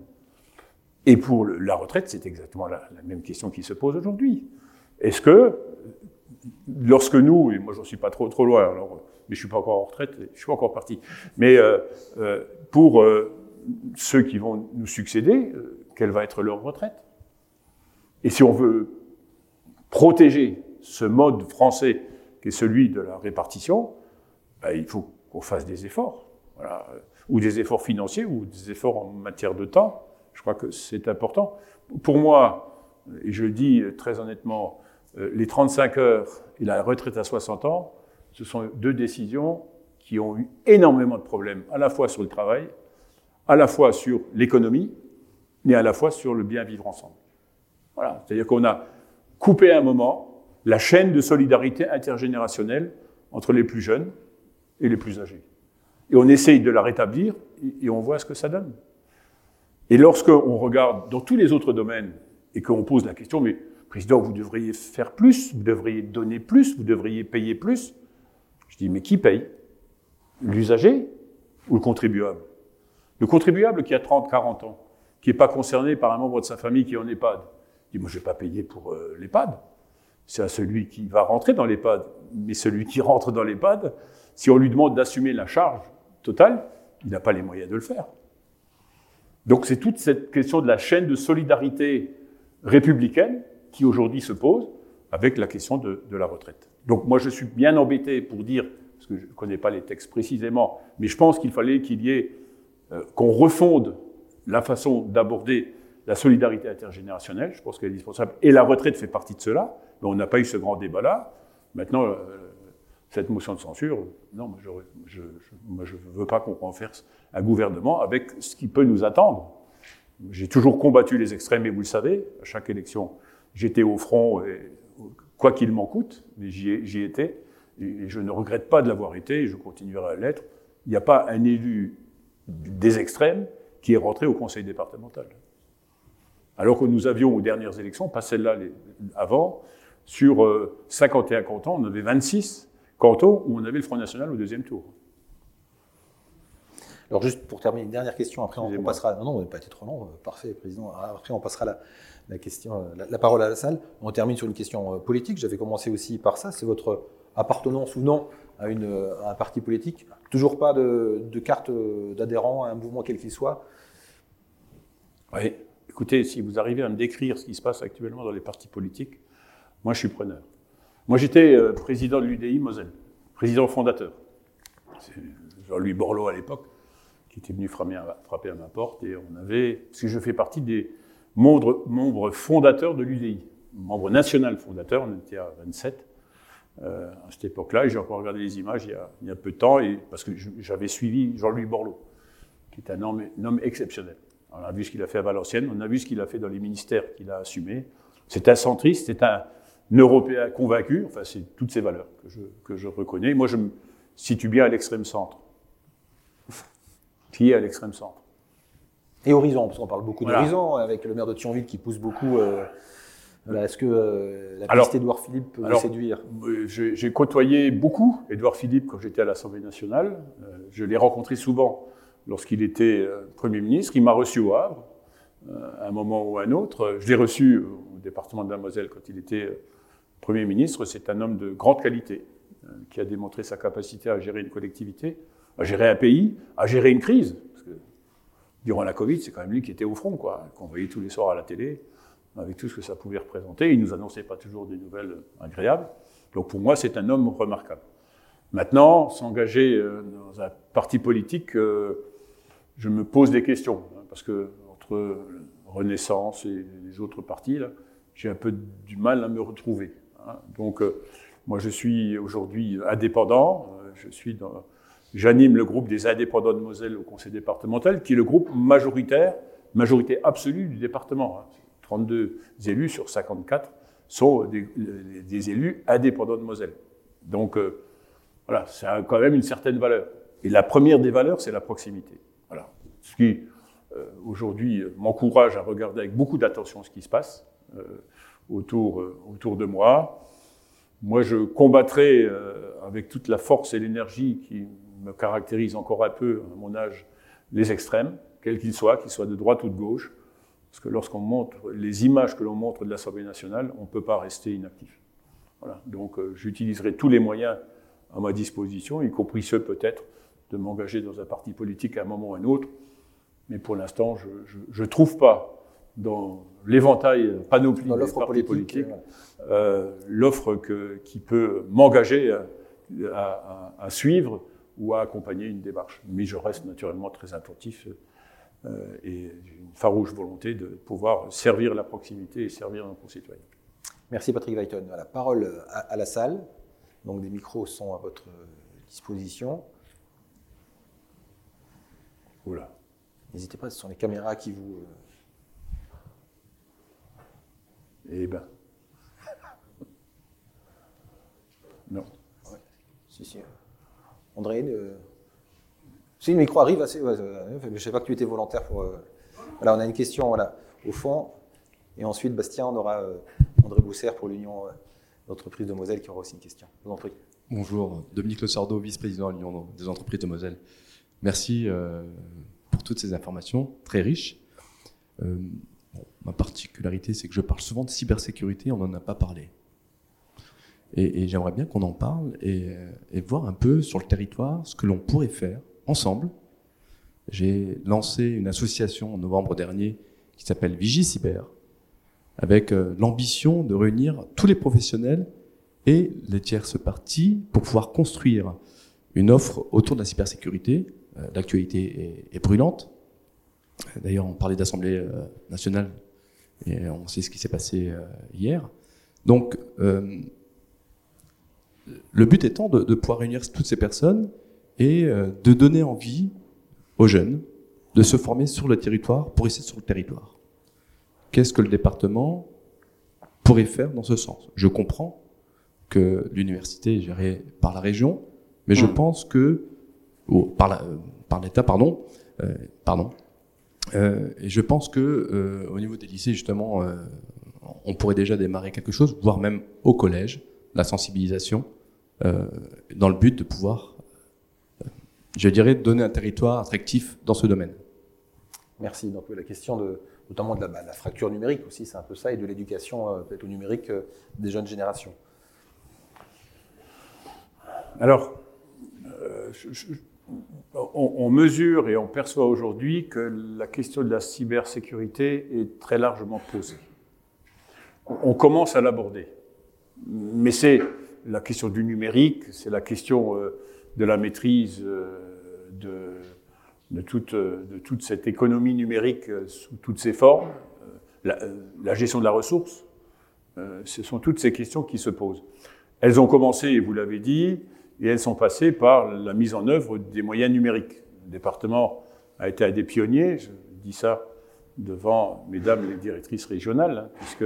Et pour la retraite, c'est exactement la, même question qui se pose aujourd'hui. Est-ce que, lorsque nous, et moi j'en suis pas trop trop loin, alors mais je suis pas encore en retraite, je suis pas encore parti. Mais euh, euh, pour euh, ceux qui vont nous succéder, quelle va être leur retraite? Et si on veut protéger ce mode français qui est celui de la répartition, ben, il faut qu'on fasse des efforts, ou des efforts financiers, ou des efforts en matière de temps. Je crois que c'est important. Pour moi, et je le dis très honnêtement, les 35 heures et la retraite à 60 ans, ce sont deux décisions qui ont eu énormément de problèmes, à la fois sur le travail, à la fois sur l'économie, mais à la fois sur le bien vivre ensemble. Voilà. C'est-à-dire qu'on a coupé à un moment la chaîne de solidarité intergénérationnelle entre les plus jeunes et les plus âgés. Et on essaye de la rétablir et on voit ce que ça donne. Et lorsqu'on regarde dans tous les autres domaines et qu'on pose la question, mais président, vous devriez faire plus, vous devriez donner plus, vous devriez payer plus, je dis, mais qui paye? L'usager ou le contribuable? Le contribuable qui a 30, 40 ans, qui n'est pas concerné par un membre de sa famille qui est en EHPAD, dit Moi, je ne vais pas payer pour euh, l'EHPAD. C'est à celui qui va rentrer dans l'EHPAD. Mais celui qui rentre dans l'EHPAD, si on lui demande d'assumer la charge totale, il n'a pas les moyens de le faire. Donc c'est toute cette question de la chaîne de solidarité républicaine qui aujourd'hui se pose avec la question de, la retraite. Donc moi je suis bien embêté pour dire, parce que je ne connais pas les textes précisément, mais je pense qu'il fallait qu'il y ait, euh, qu'on refonde la façon d'aborder la solidarité intergénérationnelle, je pense qu'elle est indispensable, et la retraite fait partie de cela, mais on n'a pas eu ce grand débat-là. Maintenant, euh, cette motion de censure, non, je ne veux pas qu'on renverse un gouvernement avec ce qui peut nous attendre. J'ai toujours combattu les extrêmes, et vous le savez, à chaque élection, j'étais au front, quoi qu'il m'en coûte, mais j'y étais, et je ne regrette pas de l'avoir été, et je continuerai à l'être. Il n'y a pas un élu des extrêmes qui est rentré au conseil départemental. Alors que nous avions aux dernières élections, pas celle-là avant, sur 51 euh, cantons, on avait 26 cantons où on avait le Front National au deuxième tour. Alors juste pour terminer, une dernière question, après on, passera... Non, non, on n'a pas été trop long, euh, parfait, Président. Ah, après on passera la, la question, euh, la, parole à la salle. On termine sur une question euh, politique, j'avais commencé aussi par ça, c'est votre appartenance ou non à, une, un parti politique. Toujours pas de, de carte d'adhérent à un mouvement quel qu'il soit Oui, écoutez, si vous arrivez à me décrire ce qui se passe actuellement dans les partis politiques, moi je suis preneur. Moi j'étais président de l'UDI Moselle, président fondateur. Jean-Louis Borloo à l'époque qui était venu frapper à, ma porte. Et on avait, parce que je fais partie des membres, fondateurs de l'UDI, membre national fondateur, on était à 27 euh, à cette époque-là, et j'ai encore regardé les images il y a, peu de temps, parce que j'avais suivi Jean-Louis Borloo, qui est un homme, exceptionnel. On a vu ce qu'il a fait à Valenciennes, on a vu ce qu'il a fait dans les ministères qu'il a assumés. C'est un centriste, c'est un Européen convaincu, enfin c'est toutes ces valeurs que je, que je reconnais. Moi je me situe bien à l'extrême centre qui est à l'extrême centre? Et Horizon, parce qu'on parle beaucoup d'Horizon, avec le maire de Thionville qui pousse beaucoup. Euh, est-ce que euh, la piste Édouard Philippe peut vous séduire? euh, J'ai côtoyé beaucoup Édouard Philippe quand j'étais à l'Assemblée nationale. je l'ai rencontré souvent lorsqu'il était Premier ministre. Il m'a reçu au Havre, à un moment ou à un autre. Je l'ai reçu au département de la Moselle quand il était Premier ministre. C'est un homme de grande qualité qui a démontré sa capacité à gérer une collectivité à gérer un pays, à gérer une crise. Parce que durant la Covid, c'est quand même lui qui était au front, quoi, qu'on voyait tous les soirs à la télé, avec tout ce que ça pouvait représenter. Il nous annonçait pas toujours des nouvelles agréables. Donc pour moi, c'est un homme remarquable. Maintenant, s'engager euh, dans un parti politique, euh, je me pose des questions, hein, parce que entre Renaissance et les autres partis, j'ai un peu du mal à me retrouver. Hein. Donc, euh, moi, je suis aujourd'hui indépendant. Je suis J'anime le groupe des indépendants de Moselle au conseil départemental, qui est le groupe majoritaire, majorité absolue du département. 32 hein. élus sur 54 sont des, élus indépendants de Moselle. Donc, euh, voilà, ça a quand même une certaine valeur. Et la première des valeurs, c'est la proximité. Voilà. Ce qui, euh, aujourd'hui, m'encourage à regarder avec beaucoup d'attention ce qui se passe euh, autour, autour de moi. Moi, je combattrai avec toute la force et l'énergie qui me caractérise encore un peu, à mon âge, les extrêmes, quels qu'ils soient, qu'ils soient de droite ou de gauche. Parce que lorsqu'on montre les images que l'on montre de l'Assemblée nationale, on ne peut pas rester inactif. Voilà. Donc euh, j'utiliserai tous les moyens à ma disposition, y compris ceux peut-être de m'engager dans un parti politique à un moment ou à un autre. Mais pour l'instant, je ne trouve pas dans l'éventail panoplie des partis politiques euh, l'offre qui peut m'engager à, à, suivre ou à accompagner une démarche. Mais je reste naturellement très attentif euh, et j'ai une farouche volonté de pouvoir servir la proximité et servir nos concitoyens. Merci Patrick Weiton. La parole à, la salle. Donc des micros sont à votre disposition. Oula. N'hésitez pas, ce sont les caméras qui vous. Euh, eh ben. Non. Ouais. Si, si. André, euh, si le micro arrive assez. je ne sais pas que tu étais volontaire pour. Euh, voilà, on a une question voilà, au fond. Et ensuite, Bastien, on aura euh, André Bousser pour l'Union d'entreprise de Moselle qui aura aussi une question. Je vous en prie. Bonjour, Dominique Le Sardo, vice-président de l'Union des entreprises de Moselle. Merci pour toutes ces informations très riches. Ma particularité, c'est que je parle souvent de cybersécurité, on n'en a pas parlé. Et, j'aimerais bien qu'on en parle et, voir un peu sur le territoire ce que l'on pourrait faire ensemble. J'ai lancé une association en novembre dernier qui s'appelle VigiCyber, avec euh, l'ambition de réunir tous les professionnels et les tierces parties pour pouvoir construire une offre autour de la cybersécurité. Euh, l'actualité est, brûlante. D'ailleurs, on parlait d'Assemblée euh, nationale et on sait ce qui s'est passé hier. Donc, le but étant de, pouvoir réunir toutes ces personnes et euh, de donner envie aux jeunes de se former sur le territoire pour rester sur le territoire. Qu'est-ce que le département pourrait faire dans ce sens? Je comprends que l'université est gérée par la région, mais je mmh. pense que par l'État, pardon, euh, pardon. Euh, et je pense que au niveau des lycées, justement, on pourrait déjà démarrer quelque chose, voire même au collège, la sensibilisation euh, dans le but de pouvoir, euh, je dirais, donner un territoire attractif dans ce domaine. Merci. Donc la question de, notamment de la, la fracture numérique aussi, c'est un peu ça, et de l'éducation euh, peut-être au numérique des jeunes générations. Alors, on, mesure et on perçoit aujourd'hui que la question de la cybersécurité est très largement posée. On commence à l'aborder. Mais c'est la question du numérique, c'est la question euh, de la maîtrise euh, de, de, toute, cette économie numérique euh, sous toutes ses formes, la, gestion de la ressource. Ce sont toutes ces questions qui se posent. Elles ont commencé, vous l'avez dit, et elles sont passées par la mise en œuvre des moyens numériques. Le département a été un des pionniers, je dis ça devant mesdames les directrices régionales, hein, puisque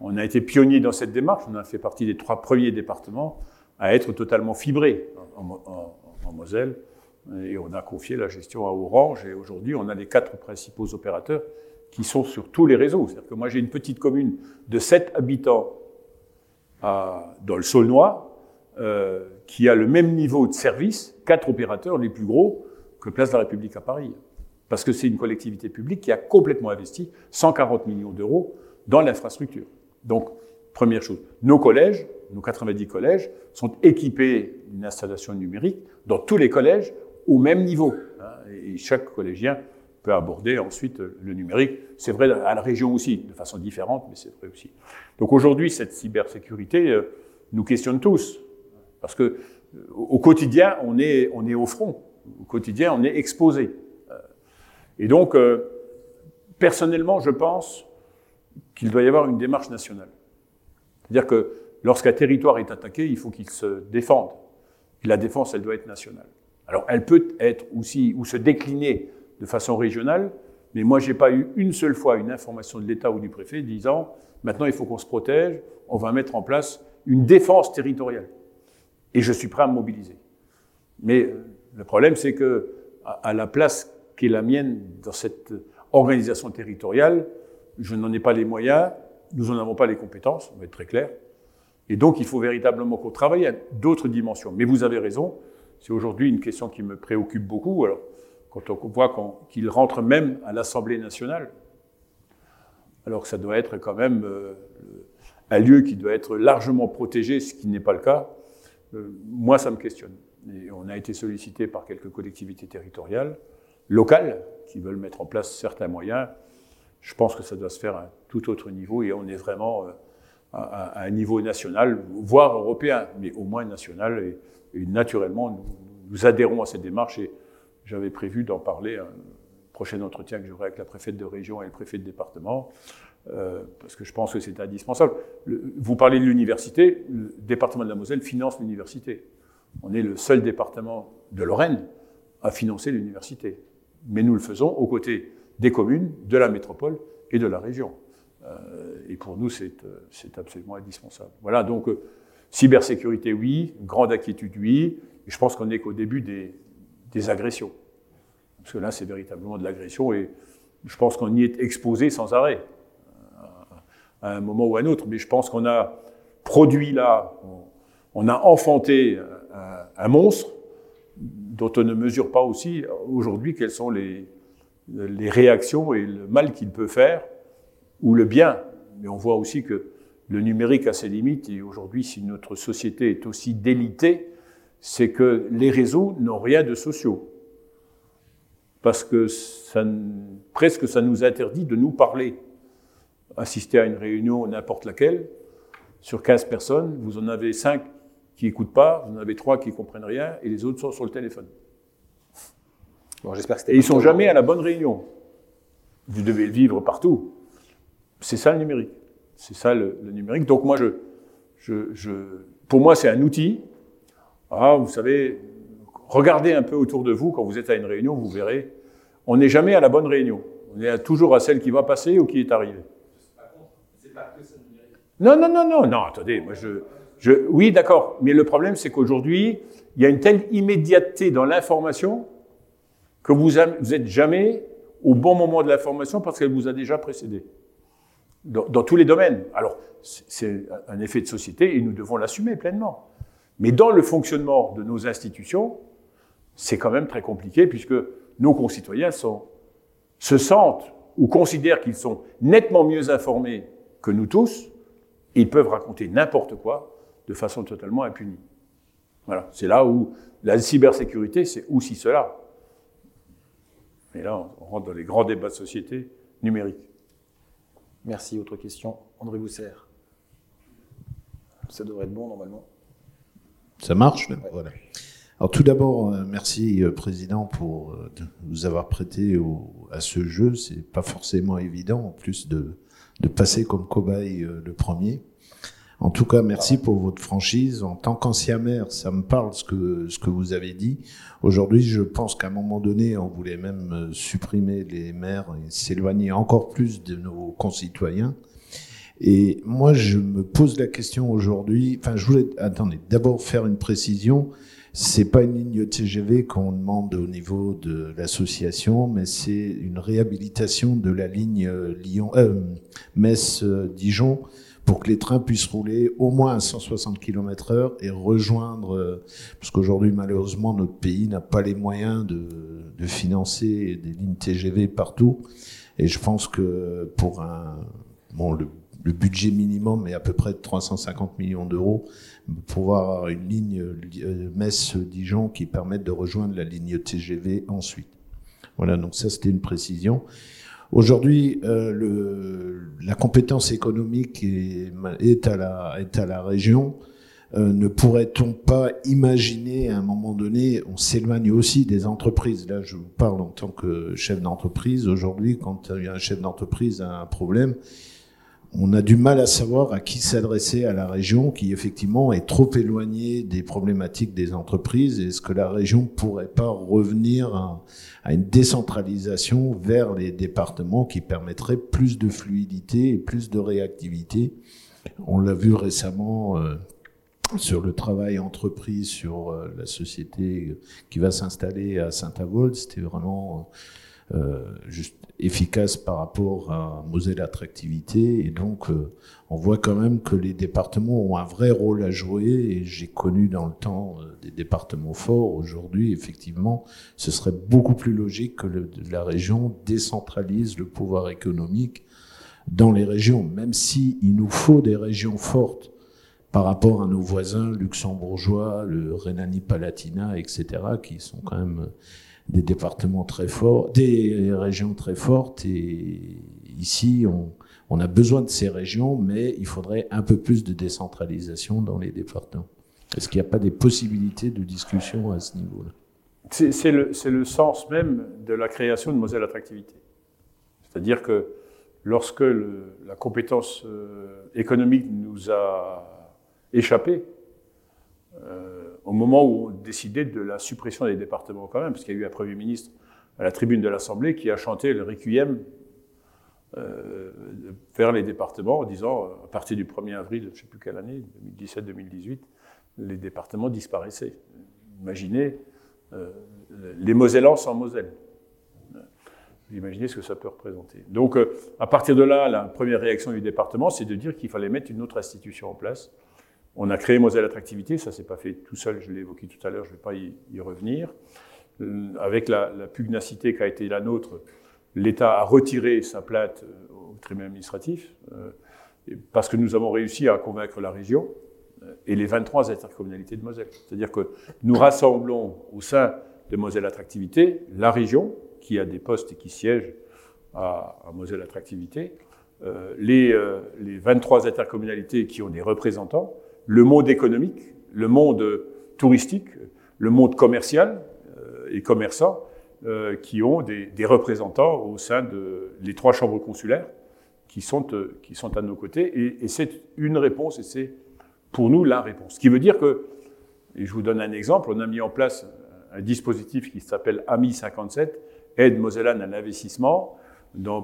on a été pionnier dans cette démarche, on a fait partie des trois premiers départements à être totalement fibré en, Moselle, et on a confié la gestion à Orange, et aujourd'hui on a les quatre principaux opérateurs qui sont sur tous les réseaux. C'est-à-dire que moi j'ai une petite commune de 7 habitants dans le Saulnois, euh, qui a le même niveau de service, quatre opérateurs les plus gros que Place de la République à Paris. Parce que c'est une collectivité publique qui a complètement investi 140 millions d'euros dans l'infrastructure. Donc, première chose, nos collèges, nos 90 collèges, sont équipés d'une installation numérique dans tous les collèges au même niveau. Hein, et chaque collégien peut aborder ensuite le numérique. C'est vrai à la région aussi, de façon différente, mais c'est vrai aussi. Donc aujourd'hui, cette cybersécurité euh, nous questionne tous, parce que euh, au quotidien, on est, on est au front. Au quotidien, on est exposé. Euh, et donc, personnellement, je pense qu'il doit y avoir une démarche nationale. C'est-à-dire que lorsqu'un territoire est attaqué, il faut qu'il se défende. La défense, elle doit être nationale. Alors, elle peut être aussi, ou se décliner de façon régionale, mais moi, j'ai pas eu une seule fois une information de l'État ou du préfet disant, maintenant, il faut qu'on se protège, on va mettre en place une défense territoriale. Et je suis prêt à me mobiliser. Mais euh, le problème, c'est que, à la place qui est la mienne dans cette organisation territoriale, je n'en ai pas les moyens, nous n'en avons pas les compétences, on va être très clair. Et donc, il faut véritablement qu'on travaille à d'autres dimensions. Mais vous avez raison, c'est aujourd'hui une question qui me préoccupe beaucoup. Alors, quand on voit qu'il rentre même à l'Assemblée nationale, alors que ça doit être quand même euh, un lieu qui doit être largement protégé, ce qui n'est pas le cas, moi, ça me questionne. On a été sollicité par quelques collectivités territoriales, locales, qui veulent mettre en place certains moyens je pense que ça doit se faire à un tout autre niveau et on est vraiment euh, à, un niveau national, voire européen, mais au moins national. Et, naturellement, nous, adhérons à cette démarche et j'avais prévu d'en parler à un prochain entretien que j'aurai avec la préfète de région et le préfet de département, euh, parce que je pense que c'est indispensable. vous parlez de l'université, le département de la Moselle finance l'université. On est le seul département de Lorraine à financer l'université. Mais nous le faisons aux côtés des communes, de la métropole et de la région. Euh, et pour nous, c'est absolument indispensable. Voilà, donc euh, cybersécurité, oui, grande inquiétude, oui, je pense qu'on n'est qu'au début des, agressions. Parce que là, c'est véritablement de l'agression, et je pense qu'on y est exposé sans arrêt, à un moment ou à un autre, mais je pense qu'on a produit là, on, a enfanté un, un monstre dont on ne mesure pas aussi aujourd'hui quelles sont les, les réactions et le mal qu'il peut faire, ou le bien. Mais on voit aussi que le numérique a ses limites, et aujourd'hui, si notre société est aussi délitée, c'est que les réseaux n'ont rien de sociaux. Parce que presque ça nous interdit de nous parler. Assister à une réunion, n'importe laquelle, sur 15 personnes, vous en avez 5 qui n'écoutent pas, vous en avez 3 qui ne comprennent rien, et les autres sont sur le téléphone. Bon, j'espère et ils ne sont jamais à la bonne réunion. Vous devez le vivre partout. C'est ça le numérique. C'est ça le, numérique. Donc moi, je, je, je pour moi, c'est un outil. Ah, vous savez, regardez un peu autour de vous quand vous êtes à une réunion, vous verrez, on n'est jamais à la bonne réunion. On est toujours à celle qui va passer ou qui est arrivée. Non, non, non, non, attendez, oui, d'accord, mais le problème c'est qu'aujourd'hui, il y a une telle immédiateté dans l'information que vous n'êtes jamais au bon moment de l'information parce qu'elle vous a déjà précédé. Dans, tous les domaines. Alors, c'est un effet de société et nous devons l'assumer pleinement. Mais dans le fonctionnement de nos institutions, c'est quand même très compliqué puisque nos concitoyens se sentent ou considèrent qu'ils sont nettement mieux informés que nous tous, ils peuvent raconter n'importe quoi de façon totalement impunie. Voilà, c'est là où la cybersécurité, c'est aussi cela. Et là, on rentre dans les grands débats de société numériques. Merci. Autre question André Bousser. Ça devrait être bon normalement. Ça marche Voilà. Alors tout d'abord, euh, merci euh, Président pour euh, nous avoir prêté à ce jeu. C'est pas forcément évident en plus de, de passer comme cobaye le premier. En tout cas, merci pour votre franchise. En tant qu'ancien maire, ça me parle ce que, ce que vous avez dit. Aujourd'hui, je pense qu'à un moment donné, on voulait même supprimer les maires et s'éloigner encore plus de nos concitoyens. Et moi, je me pose la question aujourd'hui. Enfin, je voulais, attendez, d'abord faire une précision. C'est pas une ligne TGV qu'on demande au niveau de l'association, mais c'est une réhabilitation de la ligne Lyon, euh, Metz-Dijon pour que les trains puissent rouler au moins à 160 km heure et rejoindre, euh, parce qu'aujourd'hui malheureusement notre pays n'a pas les moyens de, de financer des lignes TGV partout. Et je pense que pour un, bon, le le budget minimum est à peu près de 350 millions d'euros pour avoir une ligne euh, Metz-Dijon qui permette de rejoindre la ligne TGV ensuite. Voilà, donc ça c'était une précision. Aujourd'hui, euh, la compétence économique est, à, la, est à la région. Euh, ne pourrait-on pas imaginer à un moment donné, on s'éloigne aussi des entreprises? Là, je vous parle en tant que chef d'entreprise. Aujourd'hui, quand un chef d'entreprise a un problème, on a du mal à savoir à qui s'adresser à la région qui effectivement est trop éloignée des problématiques des entreprises. Est-ce que la région pourrait pas revenir à, une décentralisation vers les départements qui permettrait plus de fluidité et plus de réactivité? On l'a vu récemment. Euh, sur le travail entreprise, sur euh, la société qui va s'installer à Saint-Avold, c'était vraiment euh, juste efficace par rapport à Moselle Attractivité. Et donc, euh, on voit quand même que les départements ont un vrai rôle à jouer. Et j'ai connu dans le temps euh, des départements forts. Aujourd'hui, effectivement, ce serait beaucoup plus logique que la région décentralise le pouvoir économique dans les régions, même si il nous faut des régions fortes par rapport à nos voisins luxembourgeois, le Rhénanie-Palatinat, etc., qui sont quand même des départements très forts, des régions très fortes. Et ici, on, a besoin de ces régions, mais il faudrait un peu plus de décentralisation dans les départements. Est-ce qu'il n'y a pas des possibilités de discussion à ce niveau-là? C'est le, sens même de la création de Moselle Attractivité. C'est-à-dire que lorsque la compétence euh, économique nous a échappé, au moment où on décidait de la suppression des départements quand même, parce qu'il y a eu un Premier ministre à la tribune de l'Assemblée qui a chanté le requiem euh, vers les départements en disant, à partir du 1er avril, je ne sais plus quelle année, 2017-2018, les départements disparaissaient. Imaginez euh, les Mosellans sans Moselle. Imaginez ce que ça peut représenter. Donc, euh, à partir de là, la première réaction du département, c'est de dire qu'il fallait mettre une autre institution en place on a créé Moselle Attractivité, ça s'est pas fait tout seul, je l'ai évoqué tout à l'heure, je ne vais pas y, revenir. avec la, pugnacité qui a été la nôtre, l'État a retiré sa plainte au tribunal administratif, parce que nous avons réussi à convaincre la région et les 23 intercommunalités de Moselle. C'est-à-dire que nous rassemblons au sein de Moselle Attractivité la région, qui a des postes et qui siège à, Moselle Attractivité, euh, les, euh, les, 23 intercommunalités qui ont des représentants, le monde économique, le monde touristique, le monde commercial euh, et commerçant, euh, qui ont des, représentants au sein de les trois chambres consulaires qui sont, euh, qui sont à nos côtés. Et, et c'est une réponse, et c'est pour nous la réponse. Ce qui veut dire que, et je vous donne un exemple, on a mis en place un dispositif qui s'appelle AMI 57, aide Mosellane à l'investissement,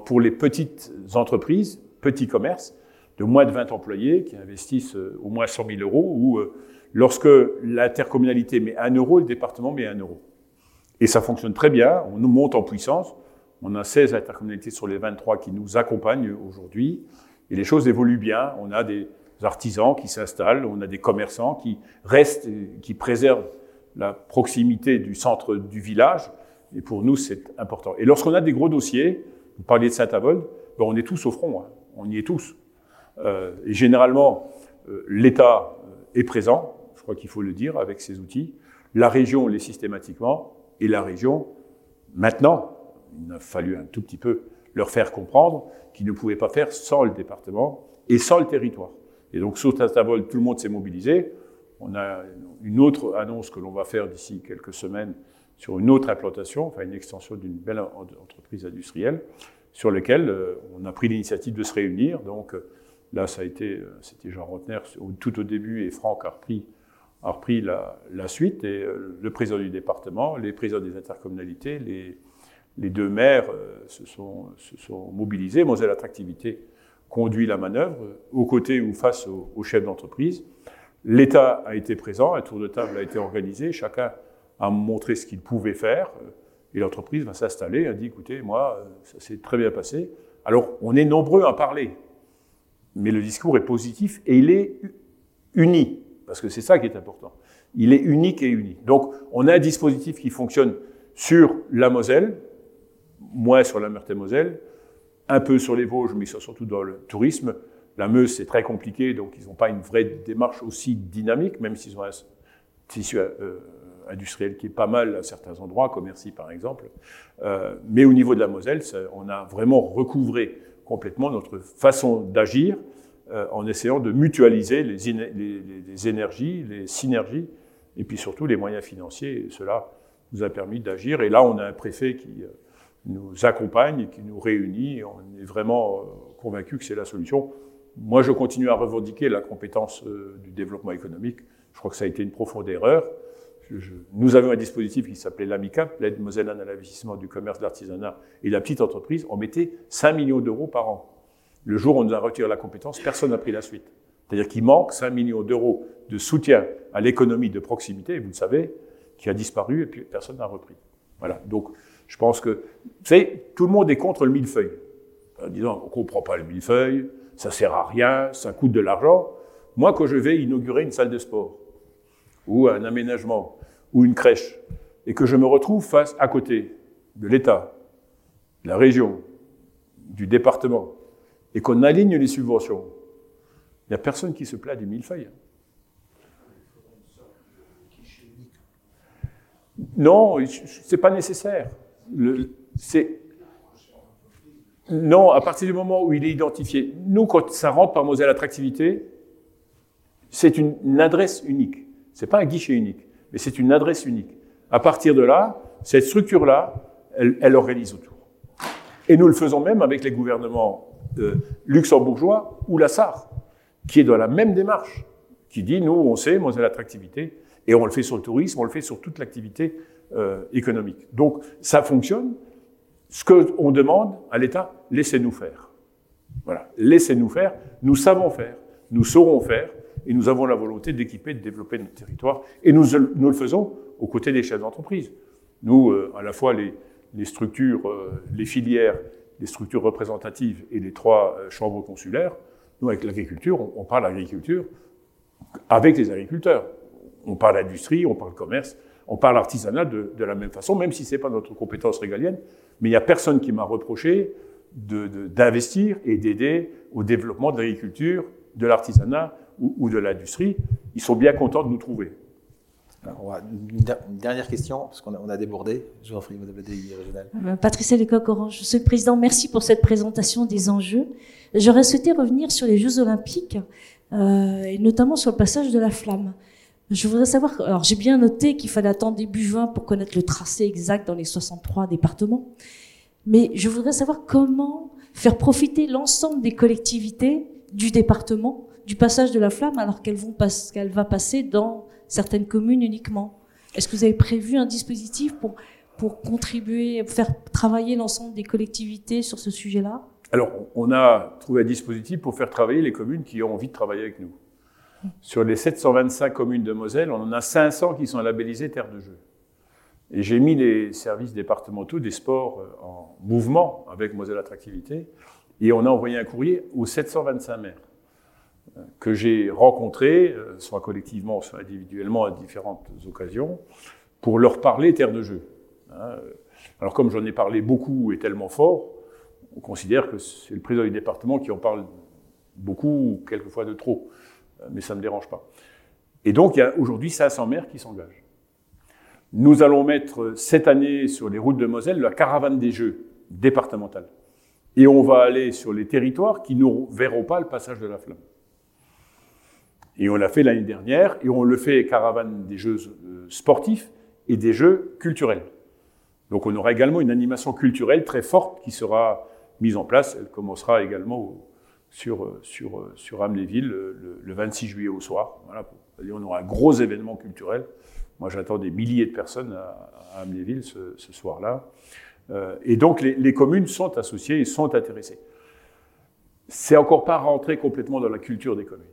pour les petites entreprises, petits commerces, de moins de 20 employés qui investissent euh, au moins 100 000 euros, ou euh, lorsque l'intercommunalité met 1 euro, le département met 1 euro. Et ça fonctionne très bien, on nous monte en puissance, on a 16 intercommunalités sur les 23 qui nous accompagnent aujourd'hui, et les choses évoluent bien, on a des artisans qui s'installent, on a des commerçants qui restent, qui préservent la proximité du centre du village, et pour nous c'est important. Et lorsqu'on a des gros dossiers, vous parliez de Saint-Avold, ben on est tous au front, hein. on y est tous. Euh, et généralement, euh, l'État euh, est présent, je crois qu'il faut le dire, avec ses outils. La région l'est systématiquement, et la région, maintenant, il a fallu un tout petit peu leur faire comprendre qu'ils ne pouvaient pas faire sans le département et sans le territoire. Et donc, sur Saint-Avold, tout le monde s'est mobilisé. On a une autre annonce que l'on va faire d'ici quelques semaines sur une autre implantation, enfin une extension d'une belle entreprise industrielle, sur laquelle on a pris l'initiative de se réunir. Donc là, ça a été, euh, c'était Jean Rotner tout au début et Franck a repris, a la, suite. Et le président du département, les présidents des intercommunalités, les, deux maires se, sont, se sont mobilisés. Moselle Attractivité conduit la manœuvre aux côtés ou face aux, chefs d'entreprise. L'État a été présent, un tour de table a été organisé, chacun à montrer ce qu'il pouvait faire. Et l'entreprise va s'installer, elle dit, écoutez, moi, ça s'est très bien passé. Alors, on est nombreux à parler, mais le discours est positif et il est uni, parce que c'est ça qui est important. Il est unique et uni. Donc, on a un dispositif qui fonctionne sur la Moselle, moins sur la Meurthe-et-Moselle, un peu sur les Vosges, mais surtout dans le tourisme. La Meuse, c'est très compliqué, donc ils n'ont pas une vraie démarche aussi dynamique, même s'ils ont un tissu euh, industriel qui est pas mal à certains endroits, Commercy par exemple. Euh, mais au niveau de la Moselle, on a vraiment recouvré complètement notre façon d'agir euh, en essayant de mutualiser les, énergies, les synergies, et puis surtout les moyens financiers. Cela nous a permis d'agir. Et là, on a un préfet qui euh, nous accompagne qui nous réunit. Et on est vraiment euh, convaincu que c'est la solution. Moi, je continue à revendiquer la compétence du développement économique. Je crois que ça a été une profonde erreur nous avions un dispositif qui s'appelait l'AMICAP, l'aide mosellane à l'investissement du commerce, de l'artisanat et la petite entreprise. On mettait 5 millions d'euros par an. Le jour où on nous a retiré la compétence, personne n'a pris la suite. C'est-à-dire qu'il manque 5 millions d'euros de soutien à l'économie de proximité, vous le savez, qui a disparu et puis personne n'a repris. Voilà. Donc, je pense que, vous savez, tout le monde est contre le millefeuille. En disant, on comprend pas le millefeuille, ça sert à rien, ça coûte de l'argent. Moi, quand je vais inaugurer une salle de sport, ou un aménagement, ou une crèche, et que je me retrouve face à côté de l'État, de la région, du département, et qu'on aligne les subventions, il n'y a personne qui se plaint du millefeuille. Non, c'est pas nécessaire. Non, à partir du moment où il est identifié. Nous, quand ça rentre par Moselle Attractivité, c'est une, adresse unique. C'est pas un guichet unique, mais c'est une adresse unique. À partir de là, cette structure-là, elle, elle, organise autour. Et nous le faisons même avec les gouvernements euh, luxembourgeois ou la SAR, qui est dans la même démarche, qui dit, nous, on sait, moi, c'est l'attractivité, et on le fait sur le tourisme, on le fait sur toute l'activité euh, économique. Donc, ça fonctionne. Ce qu'on demande à l'État, laissez-nous faire. Voilà, laissez-nous faire. Nous savons faire, nous saurons faire, et nous avons la volonté d'équiper, de développer notre territoire, et nous, le faisons aux côtés des chefs d'entreprise. Nous, euh, à la fois les, structures, euh, les filières, les structures représentatives et les trois euh, chambres consulaires, nous, avec l'agriculture, on, parle agriculture avec les agriculteurs. On parle industrie, on parle commerce on parle artisanat de, de la même façon, même si c'est pas notre compétence régalienne. Mais il n'y a personne qui m'a reproché d'investir et d'aider au développement de l'agriculture, de l'artisanat ou, ou, de l'industrie. Ils sont bien contents de nous trouver. Alors, une dernière question, parce qu'on a, on a débordé. Je vous en prie, Madame la déléguée régionale. Euh, Patricia Lecoq-Orange, Monsieur le Président, merci pour cette présentation des enjeux. J'aurais souhaité revenir sur les Jeux Olympiques, euh, et notamment sur le passage de la flamme. Je voudrais savoir, alors j'ai bien noté qu'il fallait attendre début juin pour connaître le tracé exact dans les 63 départements, mais je voudrais savoir comment faire profiter l'ensemble des collectivités du département du passage de la flamme alors qu'elle va passer dans certaines communes uniquement. Est-ce que vous avez prévu un dispositif pour, pour contribuer, faire travailler l'ensemble des collectivités sur ce sujet-là? Alors, on a trouvé un dispositif pour faire travailler les communes qui ont envie de travailler avec nous. Sur les 725 communes de Moselle, on en a 500 qui sont labellisées terre de jeu. Et j'ai mis les services départementaux des sports euh, en mouvement avec Moselle Attractivité et on a envoyé un courrier aux 725 maires que j'ai rencontrés, euh, soit collectivement, soit individuellement à différentes occasions, pour leur parler terre de jeu. Hein, alors comme j'en ai parlé beaucoup et tellement fort, on considère que c'est le président du département qui en parle beaucoup, quelquefois de trop mais ça ne me dérange pas. Et donc, il y a aujourd'hui 500 maires qui s'engagent. Nous allons mettre cette année sur les routes de Moselle la caravane des Jeux départementale. Et on va aller sur les territoires qui ne verront pas le passage de la flamme. Et on l'a fait l'année dernière, et on le fait caravane des Jeux euh, sportifs et des Jeux culturels. Donc on aura également une animation culturelle très forte qui sera mise en place. Elle commencera également sur, euh, sur, euh, sur Amnéville le, le, 26 juillet au soir. Voilà, on aura un gros événement culturel. Moi, j'attends des milliers de personnes à, à Amnéville ce, soir-là. Et donc, les, les, communes sont associées et sont intéressées. C'est encore pas rentré complètement dans la culture des communes.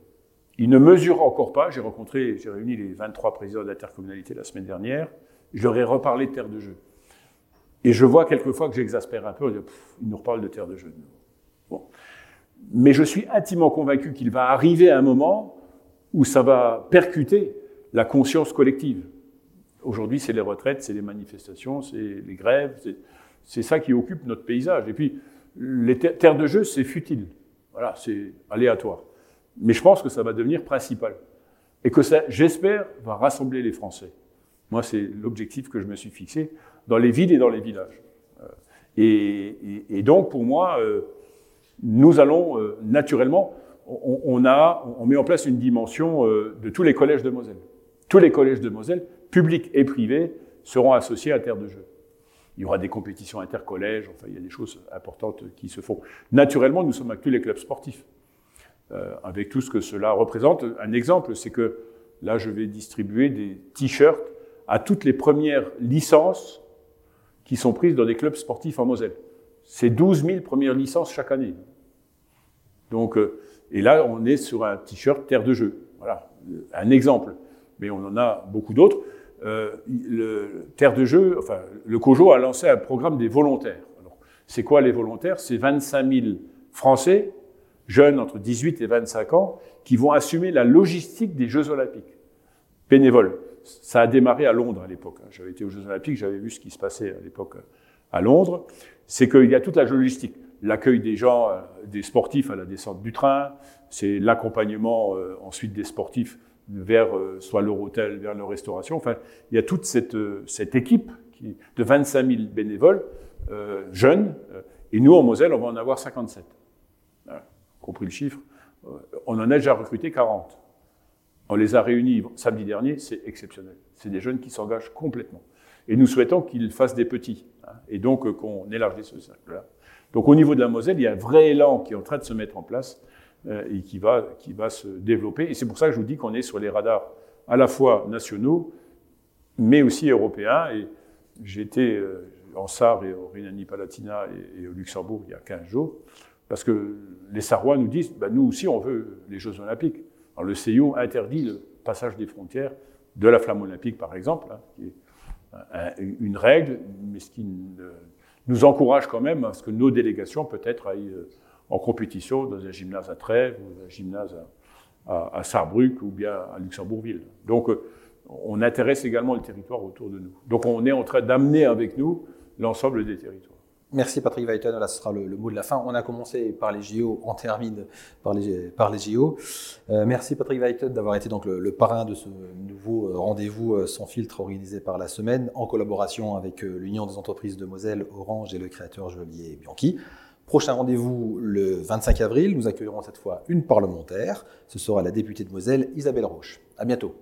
Ils ne mesurent encore pas. J'ai rencontré, j'ai réuni les 23 présidents d'intercommunalité la semaine dernière. Je leur ai reparlé de terre de jeu. Et je vois quelquefois que j'exaspère un peu. Ils nous reparlent de terre de jeu. Bon. Mais je suis intimement convaincu qu'il va arriver un moment où ça va percuter la conscience collective. Aujourd'hui, c'est les retraites, c'est les manifestations, c'est les grèves, c'est ça qui occupe notre paysage. Et puis, les terres de jeu, c'est futile. Voilà, c'est aléatoire. Mais je pense que ça va devenir principal. Et que ça, j'espère, va rassembler les Français. Moi, c'est l'objectif que je me suis fixé dans les villes et dans les villages. Euh, et, donc, pour moi, euh, nous allons euh, naturellement, on, met en place une dimension de tous les collèges de Moselle. Tous les collèges de Moselle, publics et privés, seront associés à Terre de Jeu. Il y aura des compétitions intercollèges, enfin il y a des choses importantes qui se font. Naturellement, nous sommes avec les clubs sportifs, avec tout ce que cela représente. Un exemple, c'est que là, je vais distribuer des t-shirts à toutes les premières licences qui sont prises dans des clubs sportifs en Moselle. C'est 12 000 premières licences chaque année. Donc, euh, et là, on est sur un t-shirt terre de jeu. Voilà, un exemple. Mais on en a beaucoup d'autres. Euh, terre de jeu, enfin, le COJO a lancé un programme des volontaires. C'est quoi les volontaires? C'est 25 000 Français, jeunes entre 18 et 25 ans, qui vont assumer la logistique des Jeux Olympiques. Bénévoles. Ça a démarré à Londres à l'époque. J'avais été aux Jeux Olympiques, j'avais vu ce qui se passait à l'époque à Londres. C'est qu'il y a toute la logistique l'accueil des gens, euh, des sportifs à la descente du train, c'est l'accompagnement euh, ensuite des sportifs vers euh, soit leur hôtel, vers leur restauration. Enfin, il y a toute cette, équipe qui, de 25 000 bénévoles euh, jeunes, et nous en Moselle, on va en avoir 57. Compris le chiffre. On en a déjà recruté 40. On les a réunis samedi dernier, c'est exceptionnel. C'est des jeunes qui s'engagent complètement. Et nous souhaitons qu'ils fassent des petits, hein, et donc qu'on élargisse ce cercle-là. Donc au niveau de la Moselle, il y a un vrai élan qui est en train de se mettre en place euh, et qui va, qui va se développer. Et c'est pour ça que je vous dis qu'on est sur les radars à la fois nationaux, mais aussi européens. Et j'étais euh, en Sarre et au Rhénanie-Palatinat et, et, au Luxembourg il y a 15 jours, parce que les Sarrois nous disent, bah, nous aussi on veut les Jeux Olympiques. Alors le CIO interdit le passage des frontières de la flamme olympique, par exemple, hein, qui est une règle, mais ce qui nous encourage quand même à ce que nos délégations peut-être aillent euh, en compétition dans un gymnase à Trèves ou un gymnase à, à, à Sarrebruck ou bien à Luxembourgville. Donc, euh, on intéresse également le territoire autour de nous. Donc on est en train d'amener avec nous l'ensemble des territoires. Merci Patrick Weiten, là ce sera le, mot de la fin. On a commencé par les JO, on termine par les, par les JO. Euh, merci Patrick Weiten d'avoir été donc le, parrain de ce nouveau euh, rendez-vous euh, sans filtre organisé par la semaine en collaboration avec l'Union des entreprises de Moselle, Orange et le créateur Joliet Bianchi. Prochain rendez-vous le 25 avril, nous accueillerons cette fois une parlementaire. Ce sera la députée de Moselle, Isabelle Roche. À bientôt.